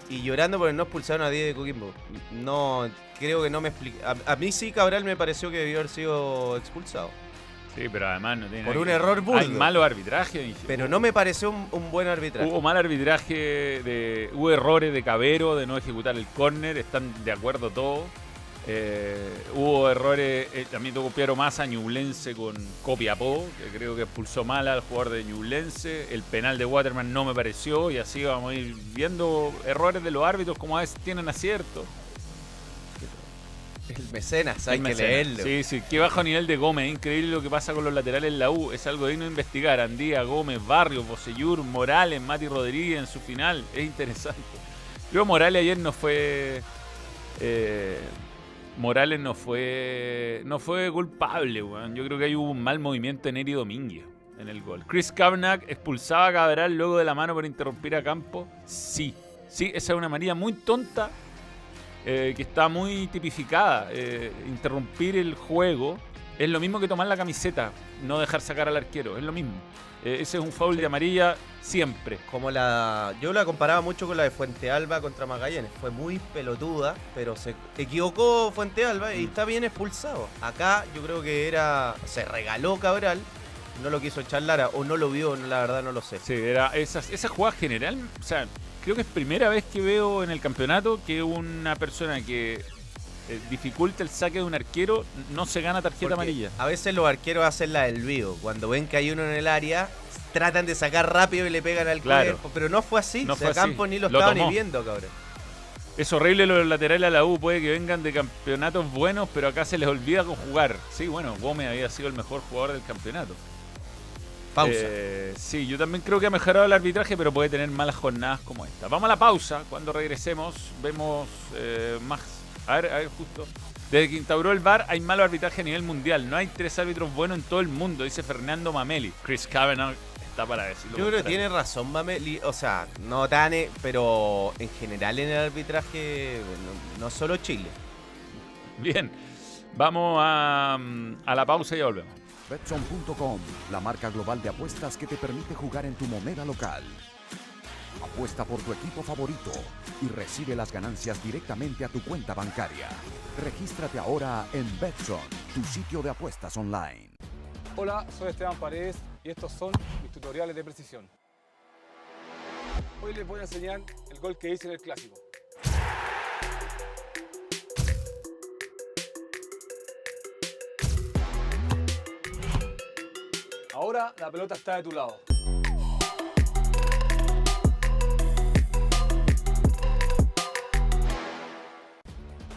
y llorando porque no expulsaron a 10 de Coquimbo. No, creo que no me explica. A, a mí sí, Cabral me pareció que debió haber sido expulsado. Sí, pero además no tiene Por un que- error burdo. Hay malo arbitraje. dije. Pero no me pareció un, un buen arbitraje. Hubo mal arbitraje, de, hubo errores de Cabero de no ejecutar el córner, están de acuerdo todos. Eh, hubo errores, eh, también tuvo Piero Massa, Ñublense con Copiapó, que creo que expulsó mal al jugador de Ñublense. El penal de Waterman no me pareció y así vamos a ir viendo errores de los árbitros como a veces tienen acierto. El mecenas, hay El que leerlo. Sí, sí, qué bajo nivel de Gómez. Increíble lo que pasa con los laterales en la U. Es algo digno de investigar. Andía, Gómez, Barrios, Bosellur, Morales, Mati Rodríguez en su final. Es interesante. Luego Morales ayer no fue. eh, Morales no fue. No fue culpable. Yo creo que hay un mal movimiento en Eri Domínguez en el gol. Chris Kavanagh expulsaba a Cabral luego de la mano por interrumpir a campo. Sí. Sí, esa es una manía muy tonta eh, que está muy tipificada. Eh, interrumpir el juego es lo mismo que tomar la camiseta, no dejar sacar al arquero, es lo mismo. Eh, ese es un foul de amarilla siempre. Como la. Yo la comparaba mucho con la de Fuente Alba contra Magallanes. Fue muy pelotuda, pero se equivocó Fuente Alba y Mm. está bien expulsado. Acá yo creo que era. Se regaló Cabral. No lo quiso echar Lara o no lo vio, la verdad no lo sé. Sí, era esas, esa jugada general, o sea, creo que es primera vez que veo en el campeonato que una persona que eh, dificulta el saque de un arquero no se gana tarjeta Porque amarilla. A veces los arqueros hacen la del vivo. Cuando ven que hay uno en el área, tratan de sacar rápido y le pegan al Claro. cuerpo. Pero no fue así. No o sea, fue así. Ni lo, Lo estaba tomó. ni viendo, cabrón. Es horrible los laterales a la U, puede que vengan de campeonatos buenos, pero acá se les olvida jugar. Sí, bueno, Gómez había sido el mejor jugador del campeonato. Pausa. Eh, sí, yo también creo que ha mejorado el arbitraje, pero puede tener malas jornadas como esta. Vamos a la pausa. Cuando regresemos, vemos eh, más. A ver, a ver, justo. Desde que instauró el VAR hay malo arbitraje a nivel mundial. No hay tres árbitros buenos en todo el mundo, dice Fernando Mameli. Chris Kavanagh está para decirlo. Yo creo que tiene razón, Mameli. O sea, no tan, eh, pero en general en el arbitraje, no, no solo Chile. Bien, vamos a, mm, a la pausa y ya volvemos. Betson.com, la marca global de apuestas que te permite jugar en tu moneda local. Apuesta por tu equipo favorito y recibe las ganancias directamente a tu cuenta bancaria. Regístrate ahora en Betson, tu sitio de apuestas online. Hola, soy Esteban Paredes y estos son mis tutoriales de precisión. Hoy les voy a enseñar el gol que hice en el clásico. Ahora la pelota está de tu lado.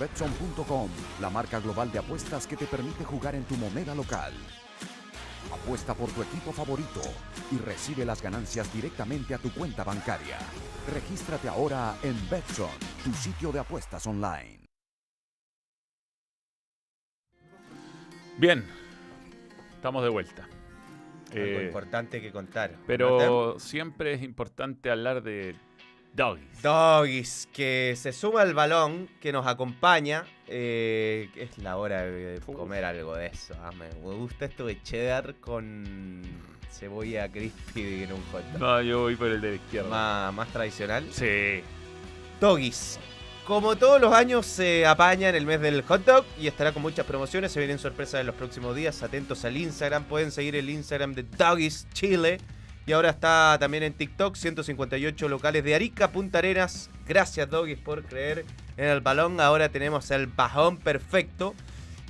Betson.com, la marca global de apuestas que te permite jugar en tu moneda local. Apuesta por tu equipo favorito y recibe las ganancias directamente a tu cuenta bancaria. Regístrate ahora en Betson, tu sitio de apuestas online. Bien, estamos de vuelta. Algo Eh, importante que contar. pero siempre es importante hablar de doggies. Doggies, que se suma al balón, que nos acompaña. eh, es la hora de comer algo de eso. ah, me gusta esto de cheddar con cebolla crispy en un hot dog. No, yo voy por el de la izquierda. Más, más tradicional. Sí. Doggies. Como todos los años se apaña en el mes del hot dog y estará con muchas promociones. Se vienen sorpresas en los próximos días. Atentos al Instagram. Pueden seguir el Instagram de Doggies Chile. Y ahora está también en TikTok. 158 locales de Arica, Punta Arenas. Gracias Doggies por creer en el balón. Ahora tenemos el bajón perfecto.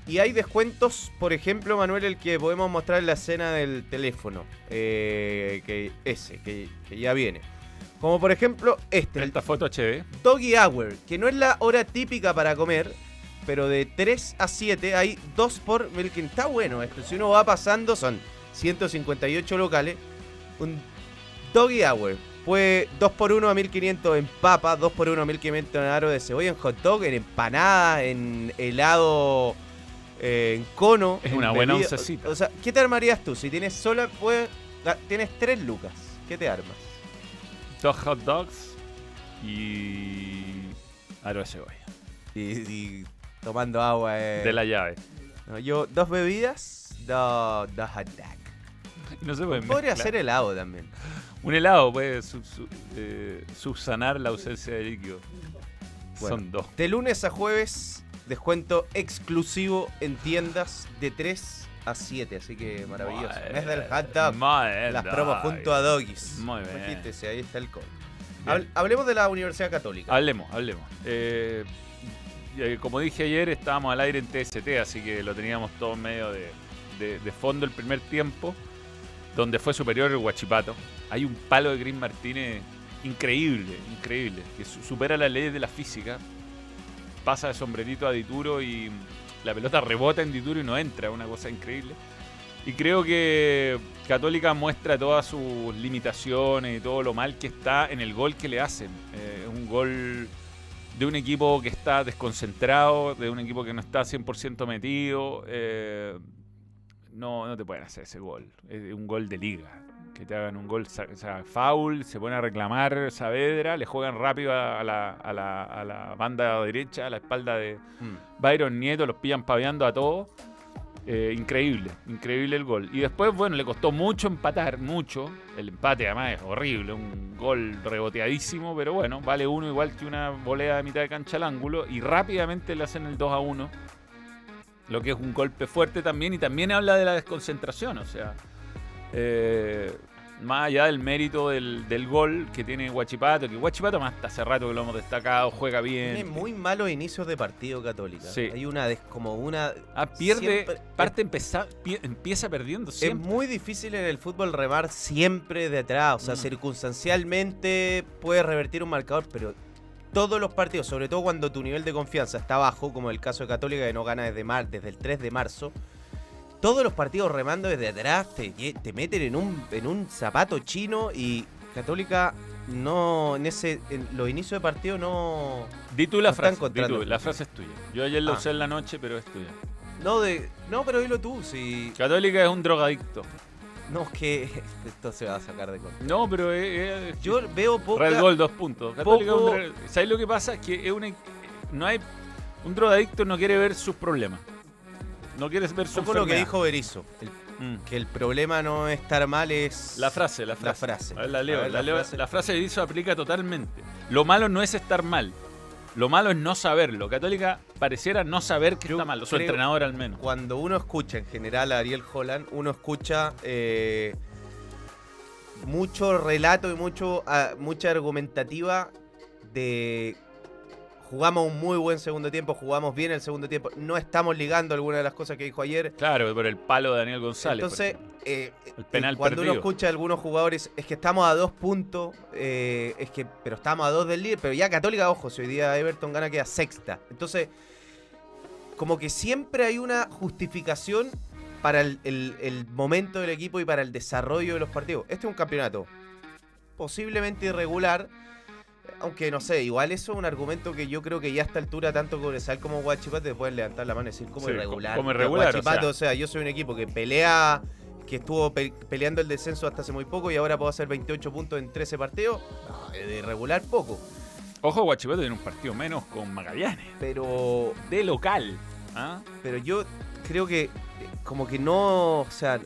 Y hay descuentos, por ejemplo, Manuel, el que podemos mostrar en la escena del teléfono. eh, que ese, que, que ya viene. Como por ejemplo este, Esta foto HD. Doggy Hour, que no es la hora típica para comer, pero de 3 a 7 hay 2 por Milking. Está bueno esto. Si uno va pasando, son 158 locales. Un Doggy Hour. Fue 2 por 1 a 1500 en papa, 2 por 1 a 1500 en aro de cebolla, en hot dog, en empanada, en helado, eh, en cono. Es en una buena oncecita. O sea, ¿qué te armarías tú? Si tienes sola, pues, ga- tienes 3 lucas. ¿Qué te armas? Dos hot dogs y aro de cebolla. Y, y tomando agua. eh. De la llave. No, yo, dos bebidas, dos, dos hot dog. No se puede Podría mezclar. ser helado también. Un helado puede sub- sub- eh, subsanar la ausencia de líquido. Bueno. Son dos. De lunes a jueves, descuento exclusivo en tiendas de 3 a 7. Así que maravilloso. Muy Mes del hot dog. Las promos junto a Doggies. Muy bien. Imagínense, ahí está el código. Hablemos de la Universidad Católica. Hablemos, hablemos. Eh, eh, como dije ayer, estábamos al aire en TST, así que lo teníamos todo medio de, de- de fondo el primer tiempo, donde fue superior el Guachipato. Hay un palo de Green Martínez increíble, increíble, que su- supera las leyes de la física. Pasa de sombrerito a Dituro y la pelota rebota en Dituro y no entra, una cosa increíble. Y creo que Católica muestra todas sus limitaciones y todo lo mal que está en el gol que le hacen. Eh, Es un gol de un equipo que está desconcentrado, de un equipo que no está 100% metido. eh, no, no te pueden hacer ese gol. Es un gol de liga. Que te hagan un gol, o sea, foul, se pone a reclamar Saavedra, le juegan rápido a, a la, a la- a la banda derecha, a la espalda de, Mm. Byron Nieto, los pillan paveando a todos. Eh, increíble, increíble el gol. Y después, bueno, le costó mucho empatar, mucho. El empate además es horrible, un gol reboteadísimo, pero bueno, vale uno igual que una volea de mitad de cancha al ángulo. Y rápidamente le hacen el 2 a 1. Lo que es un golpe fuerte también y también habla de la desconcentración, o sea, eh, más allá del mérito del, del gol que tiene Guachipato, que Guachipato más hasta hace rato que lo hemos destacado, juega bien. Tiene muy malos inicios de partido católica. Sí. Hay una como una. Ah, pierde, siempre- parte empeza- pie- empieza perdiendo Es siempre. muy difícil en el fútbol remar siempre de atrás. O sea, Mm. circunstancialmente puedes revertir un marcador, pero todos los partidos, sobre todo cuando tu nivel de confianza está bajo, como el caso de Católica que no gana desde, mar, desde el 3 de marzo, todos los partidos remando desde atrás te, te meten en un, en un zapato chino y Católica no, en ese, en los inicios de partido no, Di tú la no frase, di tú, la frase es tuya. Yo ayer la Ah. usé en la noche, pero es tuya. no de, no, pero dilo tú, si, Católica es un drogadicto. No es que esto se va a sacar de control. No, pero es- Yo veo poca, Red Bull, dos puntos. Poco- ¿Sabes lo que pasa? Es que es una, no hay, un drogadicto no quiere ver sus problemas. No quiere ver su Eso fue lo que dijo Berizzo. el- Mm. que el problema no es estar mal, es. La frase, la La frase. frase. A ver, la leo. Ver, la, la leo- frase. la frase de Berizzo aplica totalmente. Lo malo no es estar mal. Lo malo es no saberlo. Católica pareciera no saber que Yo está mal. o Su entrenador al menos. Cuando uno escucha en general a Ariel Holland, uno escucha eh, mucho relato y mucho, ah, mucha argumentativa de. Jugamos un muy buen segundo tiempo, jugamos bien el segundo tiempo. No estamos ligando alguna de las cosas que dijo ayer. Claro, por el palo de Daniel González. Entonces, eh, El penal cuando uno escucha a algunos jugadores, es que estamos a dos puntos, eh, es que, pero estamos a dos del líder, pero ya Católica, ojo, si hoy día Everton gana queda sexta. Entonces, como que siempre hay una justificación para el, el- el momento del equipo y para el desarrollo de los partidos. Este es un campeonato posiblemente irregular, aunque no sé, igual eso es un argumento que yo creo que ya a esta altura, tanto Cobresal como Guachipato te pueden levantar la mano y decir como Sí, irregular. como irregular, o Huachipato, sea. o sea, yo soy un equipo que pelea, que estuvo pe- peleando el descenso hasta hace muy poco y ahora puedo hacer 28 puntos en 13 partidos. No, es de irregular poco. Ojo, Guachipato tiene un partido menos con Magallanes. Pero, De local. ¿ah? pero yo creo que eh, como que no, o sea,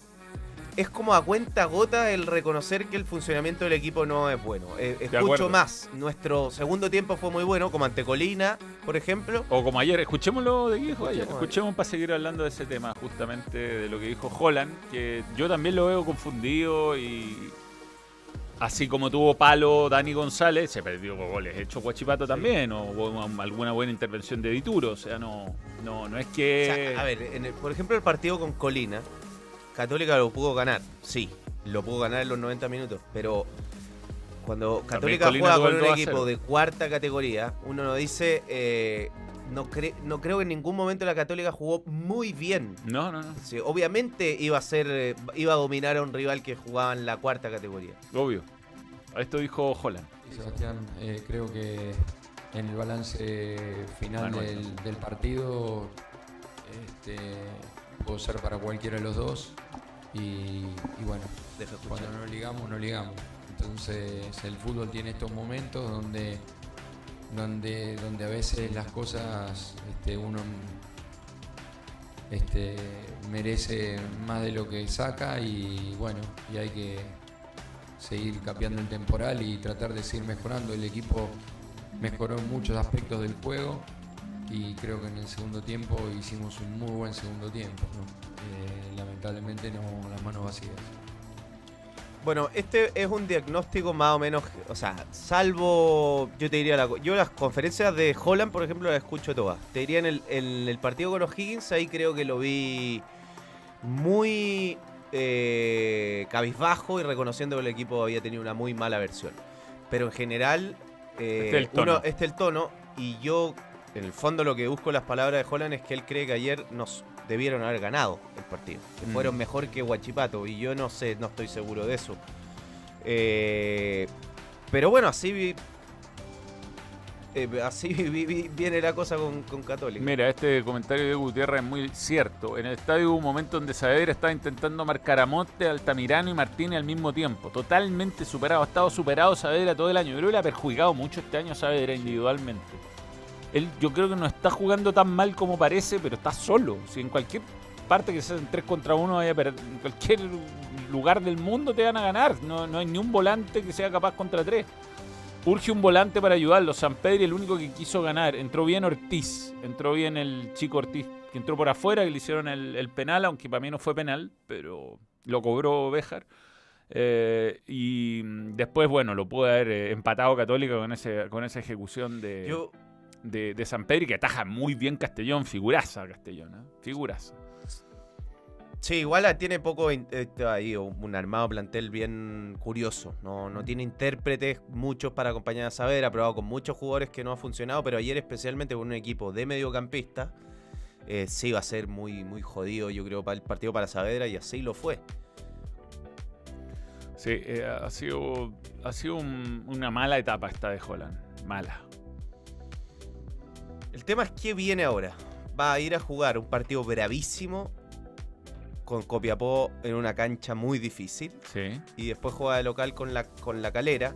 es como a cuenta gota el reconocer que el funcionamiento del equipo no es bueno. Eh, escucho más. Nuestro segundo tiempo fue muy bueno, como ante Colina, por ejemplo. O como ayer, escuchémoslo de dijo ayer. Escuchemos. Para seguir hablando de ese tema, justamente de lo que dijo Holland, que yo también lo veo confundido y así como tuvo palo Dani González, se perdió con goles hecho Guachipato también, o hubo alguna buena intervención de Dituro, o sea, no, no, no es O que... sea, a ver, en el- por ejemplo, el partido con Colina, Católica lo pudo ganar, sí, lo pudo ganar en los 90 minutos, pero cuando Católica juega con un 2 a equipo 0. de cuarta categoría, uno no dice, eh, no, cre- no creo que en ningún momento la Católica jugó muy bien. No, no, no, Sí, obviamente iba a ser, eh, iba a dominar a un rival que jugaba en la cuarta categoría. obvio. A esto dijo Holland. Sí, Sebastián, eh, creo que en el balance final del, del partido este, ser para cualquiera de los dos y, y bueno, cuando no ligamos, no ligamos. Entonces el fútbol tiene estos momentos donde, donde, donde a veces las cosas este, uno este, merece más de lo que saca y bueno, y hay que seguir capeando el temporal y tratar de seguir mejorando. El equipo mejoró en muchos aspectos del juego y creo que en el segundo tiempo hicimos un muy buen segundo tiempo. ¿no? Eh, lamentablemente no las manos vacías. Bueno, este es un diagnóstico más o menos, o sea, salvo, yo te diría, la, yo las conferencias de Holland, por ejemplo, las escucho todas. Te diría en el, en el partido con los Higgins, ahí creo que lo vi muy eh, cabizbajo y reconociendo que el equipo había tenido una muy mala versión. Pero en general, eh, Este es el tono. uno- este es el tono, y yo, en el fondo, lo que busco en las palabras de Holland es que él cree que ayer nos debieron haber ganado el partido. Que Mm. fueron mejor que Huachipato. Y yo no sé, no estoy seguro de eso. Eh, pero bueno, así vi- eh, así vi- vi- viene la cosa con, con Católica. Mira, este comentario de Gutiérrez es muy cierto. En el estadio hubo un momento donde Saavedra estaba intentando marcar a Monte, Altamirano y Martínez al mismo tiempo. Totalmente superado. Ha estado superado Saavedra todo el año. Yo creo que le ha perjudicado mucho este año Saavedra individualmente. Él yo creo que no está jugando tan mal como parece, pero está solo. Si en cualquier parte que sea en 3 contra 1 vaya a perder, en cualquier lugar del mundo te van a ganar. No, no hay ni un volante que sea capaz contra 3. Urge un volante para ayudarlo. San Pedro el único que quiso ganar. Entró bien Ortiz. Entró bien el chico Ortiz, que entró por afuera, que le hicieron el, penal, aunque para mí no fue penal, pero lo cobró Béjar. Eh, y después, bueno, lo pudo haber eh, empatado Católica con, ese, con esa ejecución de, de, de San Pedro y que ataja muy bien Castellón. Figuraza Castellón, ¿eh? Figuraza. Sí, igual tiene poco eh, ahí un un armado plantel bien curioso. No, no tiene intérpretes muchos para acompañar a Saavedra. Ha probado con muchos jugadores que no ha funcionado, pero ayer especialmente con un equipo de mediocampista eh, sí va a ser muy, muy jodido, yo creo, para el partido para Saavedra y así lo fue. Sí, eh, ha sido, ha sido un- una mala etapa esta de Holland. Mala. El tema es qué viene ahora. Va a ir a jugar un partido bravísimo con Copiapó en una cancha muy difícil. Sí. y después juega de local con la, con la calera.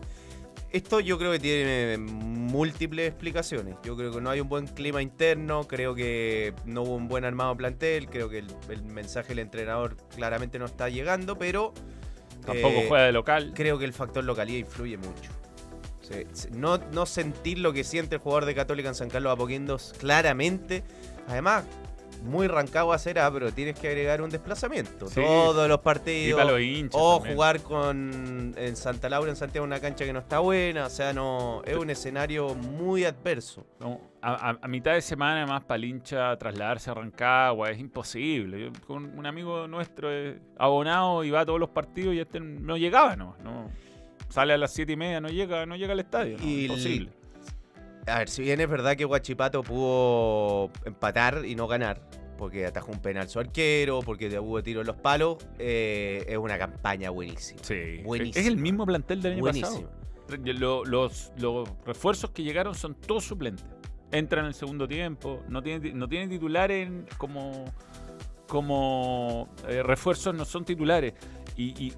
Esto yo creo que tiene múltiples explicaciones. Yo creo que no hay un buen clima interno, creo que no hubo un buen armado plantel, creo que el, el mensaje del entrenador claramente no está llegando, pero Tampoco eh, juega de local. creo que el factor localidad influye mucho. Se- se- no, no sentir lo que siente el jugador de Católica en San Carlos Apoquindo claramente. Además, muy Rancagua será, pero tienes que agregar un desplazamiento. Sí. Todos los partidos. los O también. jugar con en Santa Laura, en Santiago, una cancha que no está buena. O sea, no es un escenario muy adverso. No, a, a- a mitad de semana, además, para el hincha trasladarse a Rancagua es imposible. Yo, con un amigo nuestro es abonado y va a todos los partidos y este no llegaba, no. no sale a las siete y media, no llega, no llega al estadio. no, Y el- imposible. A ver, si bien es verdad que Guachipato pudo empatar y no ganar, porque atajó un penal su arquero, porque hubo tiro en los palos, eh, es una campaña buenísima. Sí. buenísimo. Es el mismo plantel del año Buenísimo. pasado. Lo- los, los refuerzos que llegaron son todos suplentes. Entran en el segundo tiempo. No tiene, ti- no tiene titulares como, como eh, refuerzos, no son titulares. Y, y-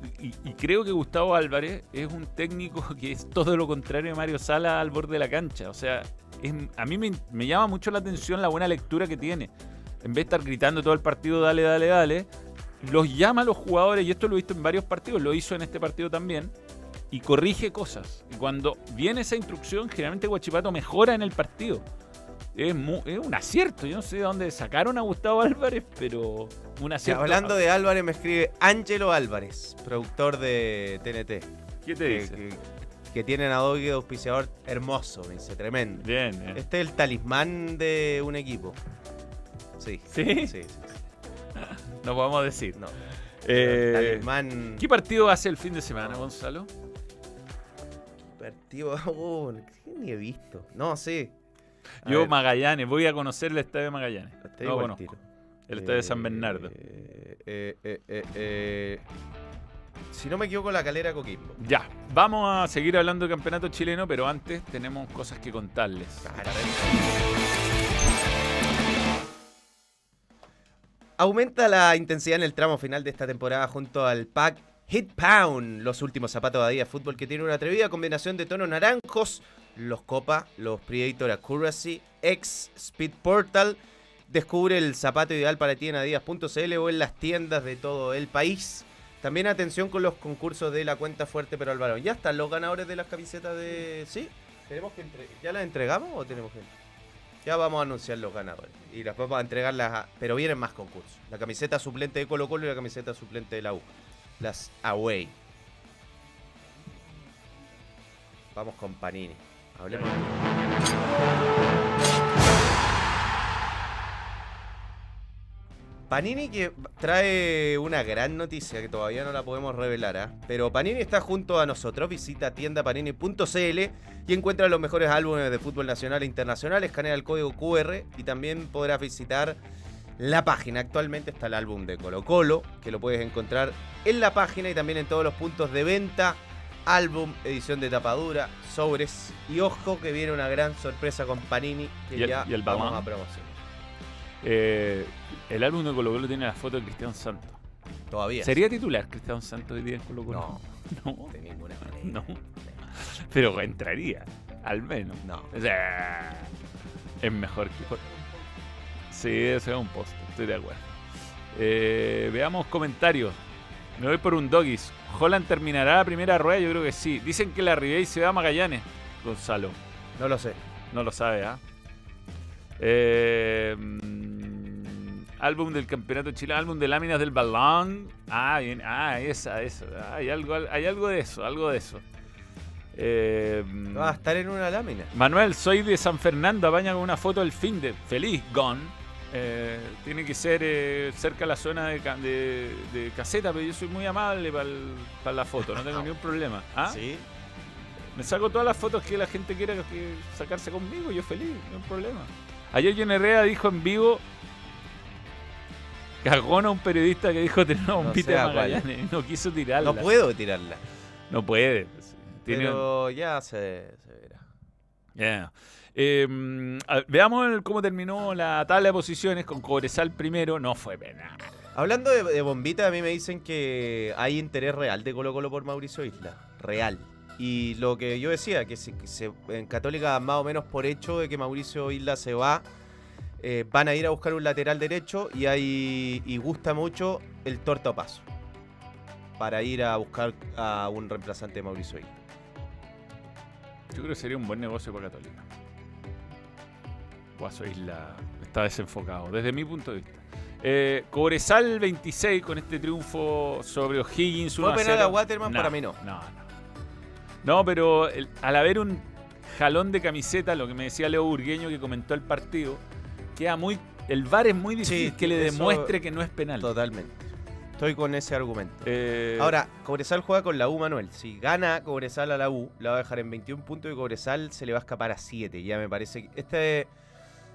y- creo que Gustavo Álvarez es un técnico que es todo lo contrario de Mario Sala al borde de la cancha. O sea, es- a mí me, llama mucho la atención la buena lectura que tiene. En vez de estar gritando todo el partido, dale, dale, dale, los llama a los jugadores, y esto lo he visto en varios partidos, lo hizo en este partido también, y corrige cosas. Y cuando viene esa instrucción, generalmente Guachipato mejora en el partido. Es, mu- es un acierto, yo no sé de dónde sacaron a Gustavo Álvarez, pero un Sí, acierto. hablando de Álvarez, me escribe Ángelo Álvarez, productor de TNT. ¿Qué te Que, dice? que- que tienen a Doggy de auspiciador hermoso, me dice, tremendo. Bien, bien. Este es el talismán de un equipo. Sí. ¿Sí? Sí, sí. No podemos decir. No. Eh, talismán. ¿Qué partido hace el fin de semana, Gonzalo? partido? Oh, ni he visto. No, sí. A Yo, ver, Magallanes, voy a conocer el estadio de Magallanes. te no digo conozco. El estadio de San Bernardo. eh, eh, eh, si no me equivoco, la calera Coquimbo. Ya, vamos a seguir hablando de campeonato chileno, pero antes tenemos cosas que contarles. Aumenta la intensidad en el tramo final de esta temporada junto al pack Hit Pound, los últimos zapatos de Adidas Fútbol que tiene una atrevida combinación de tonos naranjos, los Copa, los Predator Accuracy, X Speed Portal. Descubre el zapato ideal para ti en adidas.cl o en las tiendas de todo el país. También atención con los concursos de la cuenta fuerte pero al balón. ¿Ya están los ganadores de las camisetas de... ¿Sí? ¿Tenemos que ¿Ya las entregamos o tenemos que...? Ya vamos a anunciar los ganadores. Y las vamos a entregarlas a... Pero vienen más concursos. La camiseta suplente de Colo Colo y la camiseta suplente de la U. Las Away. Vamos con Panini. Hablemos. Panini que trae una gran noticia que todavía no la podemos revelar, ¿ah? pero Panini está junto a nosotros. Visita tiendapanini.cl y encuentra los mejores álbumes de fútbol nacional e internacional. Escanea el código QR y también podrás visitar la página. Actualmente está el álbum de Colo Colo, que lo puedes encontrar en la página y también en todos los puntos de venta. Álbum, edición de tapadura, sobres. Y ojo que viene una gran sorpresa con Panini que ¿Y el- ya y el vamos a promocionar. Eh, el álbum de Colo Colo tiene la foto de Cristian Santos. Todavía. ¿Sería titular Cristian Santos hoy día en Colo Colo? No, No. de ninguna manera. No. Pero entraría, al menos. No. O sea, es mejor que. Sí, ese es un post, estoy de acuerdo. Eh, veamos comentarios. Me voy por un doggies. ¿Holland terminará la primera rueda? Yo creo que sí. Dicen que la Ribey se va a Magallanes. Gonzalo? No lo sé. No lo sabe, ¿ah? Eh, álbum del campeonato chileno, álbum de láminas del balón. Ah, bien, ah, esa, eso. Ah, hay, algo, hay algo de eso, algo de eso. Eh, Va a estar en una lámina. Manuel, soy de San Fernando, apaña con una foto del fin de feliz, gone. Eh, tiene que ser eh, cerca de la zona de, de- de caseta, pero yo soy muy amable para la foto, no tengo ningún problema. ¿Ah? Sí. Me saco todas las fotos que la gente quiera que- sacarse conmigo, yo feliz, no hay problema. Ayer John Herrera dijo en vivo cagón a un periodista que dijo tener un No pite sé de. Magallanes no quiso tirarla. No puedo tirarla. No puede. pues, Tiene- Pero ya se, se verá. Yeah. Eh, a- veamos el- cómo terminó la tabla de posiciones con Cobresal primero. No fue pena. Hablando de, de bombita, a mí me dicen que hay interés real de Colo Colo por Mauricio Isla. Real. Y lo que yo decía, que, se, que se- en Católica más o menos por hecho de que Mauricio Isla se va, eh, van a ir a buscar un lateral derecho y hay y gusta mucho el torta paso para ir a buscar a un reemplazante de Mauricio Isla. Yo creo que sería un buen negocio para Católica. Guaso Isla está desenfocado, desde mi punto de vista. Eh, Cobresal 26 con este triunfo sobre O'Higgins. ¿Fue 1 a penal 0. a Waterman? Para mí no. No, no. No, pero el- al haber un jalón de camiseta, lo que me decía Leo Burgueño que comentó el partido, queda muy. El VAR es muy difícil Sí, que le demuestre que no es penal. Totalmente. Estoy con ese argumento. Eh, Ahora, Cobresal juega con la U, Manuel. Si gana Cobresal a la U, la va a dejar en 21 puntos y Cobresal se le va a escapar a 7. Ya me parece que este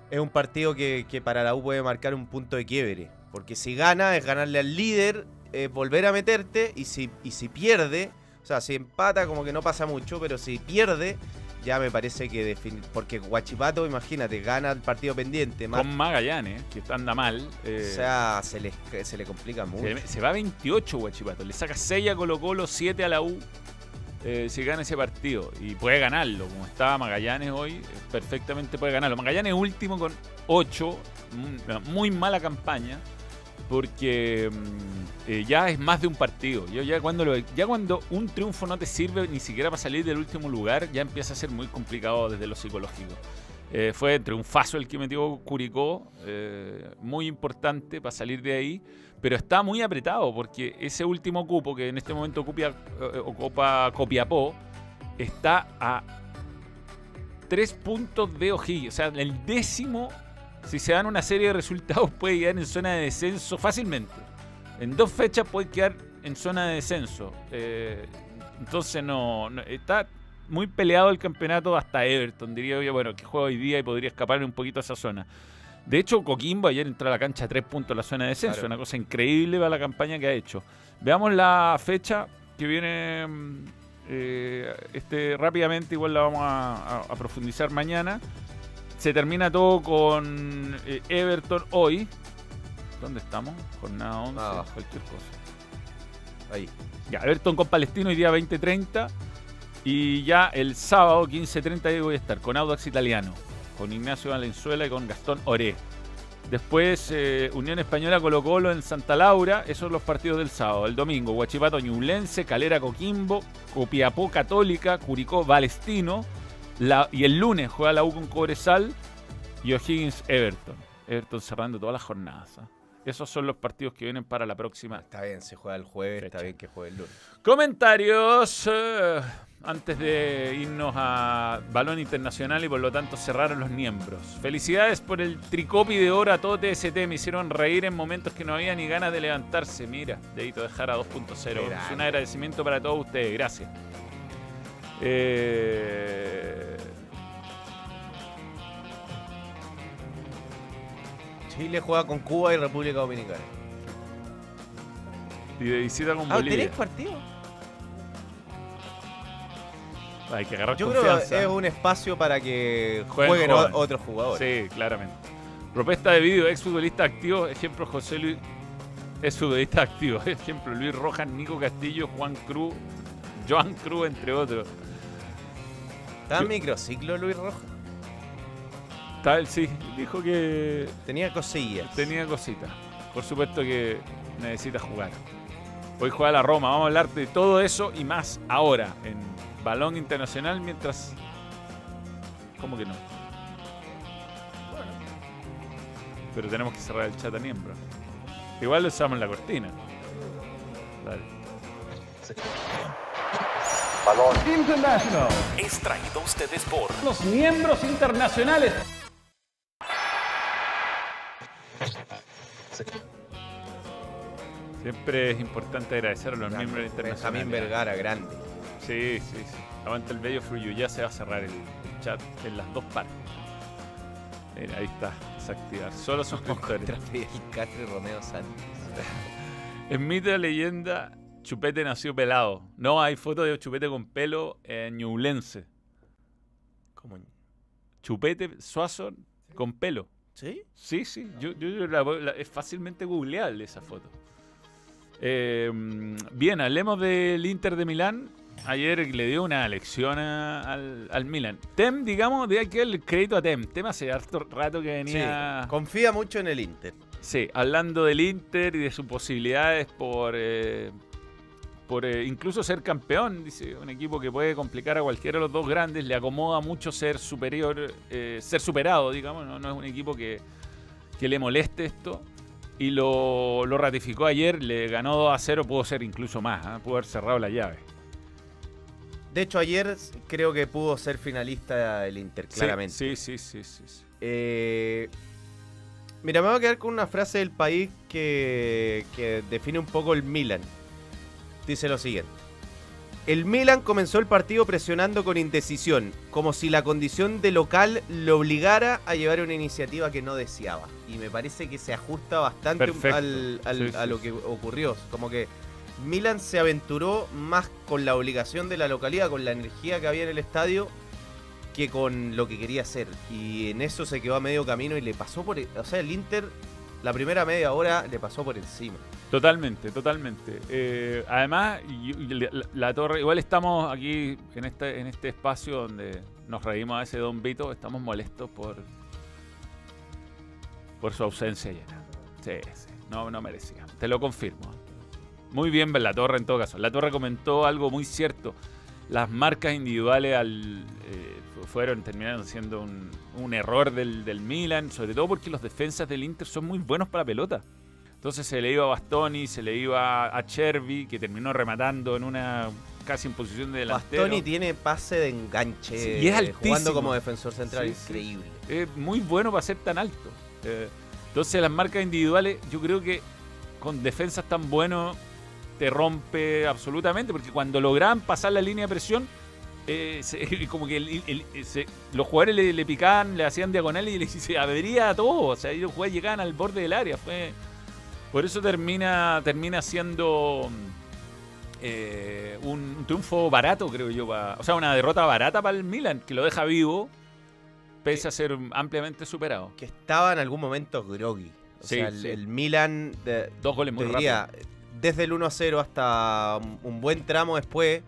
es un partido que, que para la U puede marcar un punto de quiebre. Porque si gana es ganarle al líder, es volver a meterte y si, y si pierde, o sea, si empata como que no pasa mucho, pero si pierde, ya me parece que defini- Porque Guachipato, imagínate, gana el partido pendiente. Más, con Magallanes, que anda mal. eh, o sea, se le, se le complica mucho. Se, se va a 28 Guachipato. Le saca 6 a Colo Colo, 7 a la U. eh, si gana ese partido. Y puede ganarlo. Como estaba Magallanes hoy, eh, perfectamente puede ganarlo. Magallanes último con 8. Muy, muy mala campaña. Porque mm, eh, ya es más de un partido. Yo ya cuando, ya cuando un triunfo no te sirve ni siquiera para salir del último lugar, ya empieza a ser muy complicado desde lo psicológico. Eh, fue triunfazo el que metió Curicó, eh, muy importante para salir de ahí, pero está muy apretado porque ese último cupo que en este momento ocupa, eh, ocupa Copiapó está a tres puntos de O'Higgins. O sea, el décimo, si se dan una serie de resultados, puede quedar en zona de descenso fácilmente. En dos fechas puede quedar en zona de descenso. Eh, entonces no, no- está muy peleado el campeonato hasta Everton, diría yo, bueno, que juega hoy día y podría escapar un poquito a esa zona. De hecho, Coquimbo ayer entró a la cancha a tres puntos en la zona de descenso, Claro. una cosa increíble para la campaña que ha hecho. Veamos la fecha que viene mm, eh, este, rápidamente, igual la vamos a, a- a profundizar mañana. Se termina todo con eh, Everton hoy. ¿Dónde estamos? Jornada 11, Ah. cualquier cosa. Ahí. Ya, Everton con Palestino hoy día 20-30. Y ya el sábado 15-30 ahí voy a estar con Audax Italiano, con Ignacio Valenzuela y con Gastón Oré. Después eh, Unión Española Colo Colo en Santa Laura, esos son los partidos del sábado. El domingo Huachipato Ñublense, Calera Coquimbo, Copiapó Católica, Curicó Palestino. La- y el lunes juega la U con Cobresal y O'Higgins Everton. Everton cerrando todas las jornadas. ¿ah? Esos son los partidos que vienen para la próxima Está bien, se juega el jueves, Fecha. está bien que juegue el lunes. Comentarios eh, antes de irnos a Balón Internacional y por lo tanto cerrar a los miembros. Felicidades por el tricopi de oro a todo TST. Me hicieron reír en momentos que no había ni ganas de levantarse. Mira, dedito dejar a 2.0. Es un agradecimiento para todos ustedes. Gracias. Eh, Chile juega con Cuba y República Dominicana. y de visita con Ah, Bolivia. ¿tenéis partido? Hay que agarrar Yo creo que es un espacio para que Jueguen otros jugadores. Sí, claramente. Propuesta de vídeo, exfutbolista activo, ejemplo José Luis, es futbolista activo, ejemplo Luis Rojas, Nico Castillo, Juan Cruz, Joan Cruz, entre otros. ¿Está en microciclo Luis Rojas? Tal, sí, dijo que Tenía cosillas. tenía cositas. Por supuesto que necesita jugar. Hoy juega la Roma, vamos a hablar de todo eso y más ahora en Balón Internacional mientras ¿Cómo que no? Pero tenemos que cerrar el chat a miembro. Igual lo usamos en la cortina. Dale. Balón, International. Es traído a ustedes por Los miembros internacionales. Siempre es importante agradecer a los miembros internacionales. Benjamín Vergara, grande. Sí, sí, sí. Aguanta el bello Fruyu. Ya se va a cerrar el, el chat en las dos partes. Mira, ahí está. Desactivar. Solo suscriptores. Contra Fidel Castro y Romeo Santos. En mito de leyenda, Chupete nació pelado. No hay foto de Chupete con pelo en Ñublense. ¿Cómo? Chupete Suazo con pelo. ¿Sí? Sí, sí. Yo, yo- yo la voy- la- es fácilmente googleable esa foto. Eh, bien, hablemos del Inter de Milán. Ayer le dio una lección a- al, al Milan. Tem, digamos, de aquel crédito a Tem. Tem hace harto rato que venía. Sí, confía mucho en el Inter. Sí, hablando del Inter y de sus posibilidades por, eh, por eh, incluso ser campeón. Dice, un equipo que puede complicar a cualquiera de los dos grandes. Le acomoda mucho ser superior, eh, ser superado, digamos. No, no es un equipo que, que le moleste esto. Y lo, lo ratificó ayer, le ganó 2 a 0, pudo ser incluso más, ¿ah? pudo haber cerrado la llave. De hecho, ayer creo que pudo ser finalista el Inter, claramente. Sí, sí, sí, sí. sí. Eh, mira, me voy a quedar con una frase del país que, que define un poco el Milan. Dice lo siguiente. El Milan comenzó el partido presionando con indecisión, como si la condición de local lo obligara a llevar una iniciativa que no deseaba. Y me parece que se ajusta bastante al- al- Sí, a lo que ocurrió. Como que Milan se aventuró más con la obligación de la localidad, con la energía que había en el estadio, que con lo que quería hacer. Y en eso se quedó a medio camino y le pasó por... O sea, el Inter, la primera media hora, le pasó por encima. Totalmente, totalmente. Eh, además, la, torre, igual estamos aquí en este, en este espacio donde nos reímos a ese Don Vito, estamos molestos por, por su ausencia ayer. Sí, sí, no, no merecía. Te lo confirmo. Muy bien, La Torre en todo caso. La Torre comentó algo muy cierto. Las marcas individuales al, eh, fu- fueron, terminaron siendo un, un error del, del Milan, sobre todo porque los defensas del Inter son muy buenos para la pelota. Entonces se le iba a Bastoni, se le iba a Chervi, que terminó rematando en una casi en posición de delantero. Bastoni tiene pase de enganche. Sí, y es altísimo. Jugando como defensor central, Sí, sí. increíble. Es muy bueno para ser tan alto. Eh, entonces las marcas individuales, yo creo que con defensas tan buenos te rompe absolutamente, porque cuando lograban pasar la línea de presión, eh, se- como que el- el- se- los jugadores le, le picaban, le hacían diagonales y le, se abría todo. O sea, ellos jugadores llegaban al borde del área. Fue, por eso termina, termina siendo eh, un, un triunfo barato, creo yo. pa- o sea, una derrota barata para el Milan, que lo deja vivo, pese a ser ampliamente superado. Que estaba en algún momento groggy. O Sí, sea, el, sí. el Milan, de- Dos goles muy diría, rápidos. Desde el 1 a 0 hasta un- buen tramo después,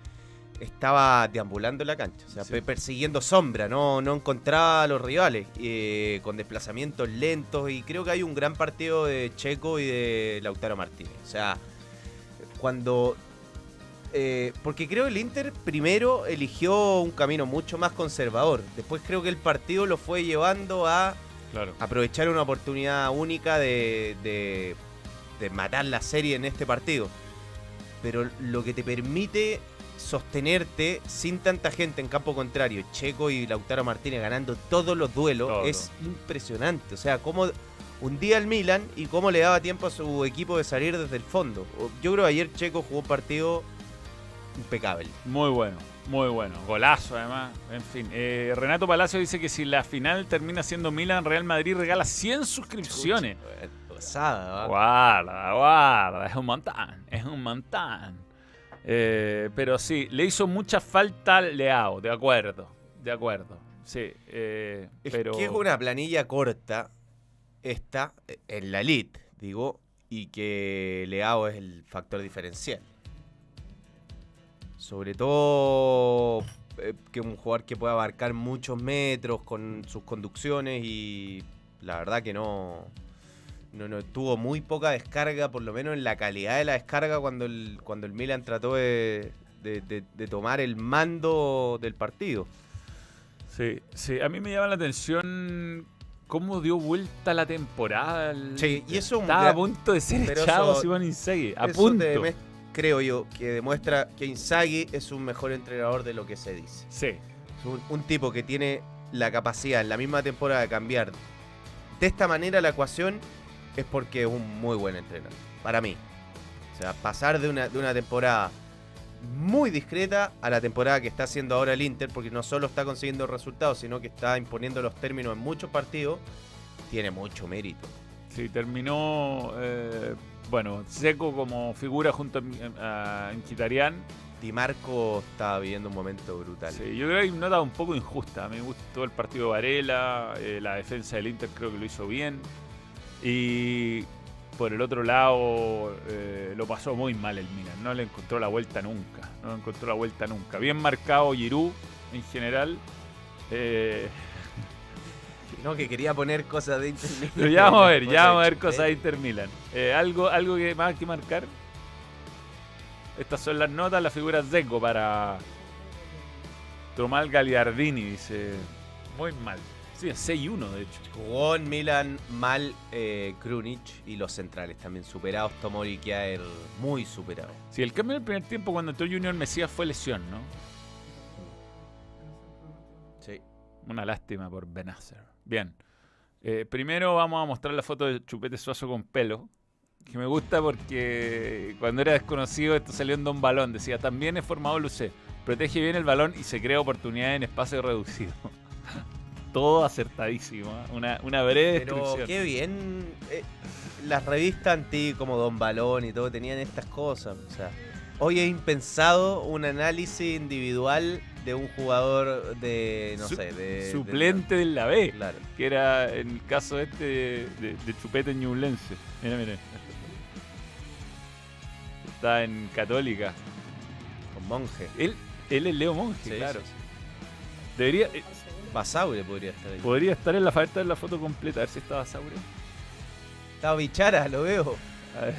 estaba deambulando en la cancha. O sea, Sí. persiguiendo sombra, no, no encontraba a los rivales, eh, con desplazamientos lentos. Y creo que hay un gran partido de Checo y de Lautaro Martínez. O sea, cuando eh, porque creo que el Inter primero eligió un camino mucho más conservador. Después creo que el partido lo fue llevando a Claro. aprovechar una oportunidad única de, de- de matar la serie en este partido. Pero lo que te permite sostenerte sin tanta gente en campo contrario, Checo y Lautaro Martínez ganando todos los duelos, Todo. es impresionante. O sea, cómo hundía al Milan y cómo le daba tiempo a su equipo de salir desde el fondo. Yo creo que ayer Checo jugó un partido impecable. Muy bueno, muy bueno. Golazo además. En fin. Eh, Renato Palacio dice que si la final termina siendo Milan, Real Madrid regala 100 suscripciones. Guarda, guarda. Es un montón. Es un montón. Eh, pero sí, le hizo mucha falta al Leao, de acuerdo. De acuerdo. Sí. eh, Es pero... que es una planilla corta esta en la elite, digo, y que Leao es el factor diferencial. Sobre todo eh, que un jugador que pueda abarcar muchos metros con sus conducciones y la verdad que no, no, no tuvo muy poca descarga, por lo menos en la calidad de la descarga cuando el, cuando el Milan trató de, de- de- de tomar el mando del partido. Sí, sí, a mí me llama la atención cómo dio vuelta la temporada. el- Sí, y eso Estaba a punto de ser echado eso- Simón Inzaghi. A punto. te- creo yo que demuestra que Inzaghi es un mejor entrenador de lo que se dice. Sí. Es un, un tipo que tiene la capacidad en la misma temporada de cambiar de esta manera la ecuación es porque es un muy buen entrenador. Para mí. O sea, pasar de una, de una temporada muy discreta a la temporada que está haciendo ahora el Inter, porque no solo está consiguiendo resultados, sino que está imponiendo los términos en muchos partidos, tiene mucho mérito. Sí, terminó, eh, bueno, Seco como figura junto a, a Mkhitaryan. Di Marco está viviendo un momento brutal. Sí, yo creo que hay una nota un poco injusta. A mí me gustó el partido de Varela, eh, la defensa del Inter creo que lo hizo bien. Y por el otro lado eh, lo pasó muy mal el Milan. No le encontró la vuelta nunca. No le encontró la vuelta nunca. Bien marcado Giroud en general. Eh, No, que quería poner cosas de Inter Milan. pero ya vamos a ver, ya vamos a de ver cosas de Inter Milan. Eh, algo, algo que más que marcar. Estas son las notas, la figura Zeco para Tomal Gagliardini, dice. Muy mal. Sí, 6-1 de hecho. Jugó en Milan mal eh, Krunic y los centrales también superados. Tomori Kjaer muy superado. Sí, el cambio en el primer tiempo cuando entró Junior Mesías fue lesión, ¿no? Sí. Una lástima por Benacer. Bien. Eh, primero vamos a mostrar la foto de Chupete Suazo con pelo. Que me gusta porque cuando era desconocido esto salió en Don Balón. Decía, también es formado Lucé. Protege bien el balón y se crea oportunidad en espacio reducido. Todo acertadísimo. ¿eh? Una, una breve Pero descripción. qué bien. eh, las revistas antiguas como Don Balón y todo tenían estas cosas. O sea, hoy es impensado un análisis individual de un jugador de, no Su- sé, de... Suplente de- de la B. claro. Que era en el caso este de, de- de Chupete Ñublense. Mira, mira. Está en Católica. Con Monje. Él, él es Leo Monge, Sí, claro. sí, sí. Debería, eh, Basaure podría estar ahí. podría estar en la falta de la foto completa, a ver si está Basaure. Estaba Bichara, lo veo. A ver.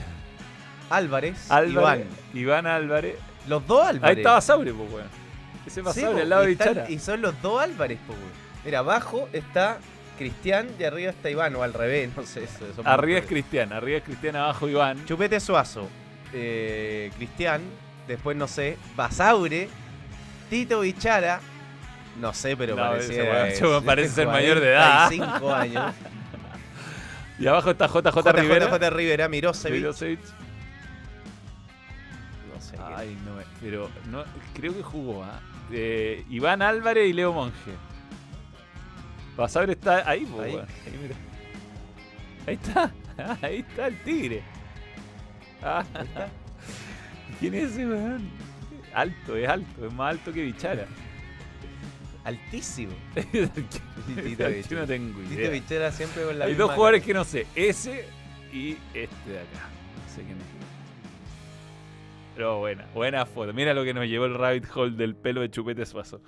Álvarez, Álvarez, Iván. Iván Álvarez. Los dos Álvarez. Ahí está Basaure, pues, weón. Ese Sí, Basaure po, al lado de Bichara. Y son los dos Álvarez, po, weón. Mira, abajo está Cristian y arriba está Iván, o al revés, no sé. eso- Arriba es Cristian, arriba es Cristian, abajo Iván. Chupete Suazo, eh, Cristian, después no sé, Basaure, Tito Bichara, no sé, pero No, parecía. ese parece ser mayor de edad. 45 años. Y abajo está JJ, JJ Rivera. Rivera, Rivera Mirosevic. Mirosevic. No sé. Ay, no, pero no, creo que jugó, ¿ah? Eh, Iván Álvarez y Leo Monge. Basaure está ahí, po, Ahí. weón. Ahí, mira. Ahí está, ahí está el tigre. Ah, ¿Quién es ese, weón? Alto, es alto, es más alto que Bichara. Altísimo. Tito Tito Yo no tengo Tito idea. Bichara siempre con la Hay misma dos jugadores que no sé, ese y este de acá. No sé quién es. Pero buena, buena foto. Mira lo que nos llevó el rabbit hole del pelo de Chupete Suazo.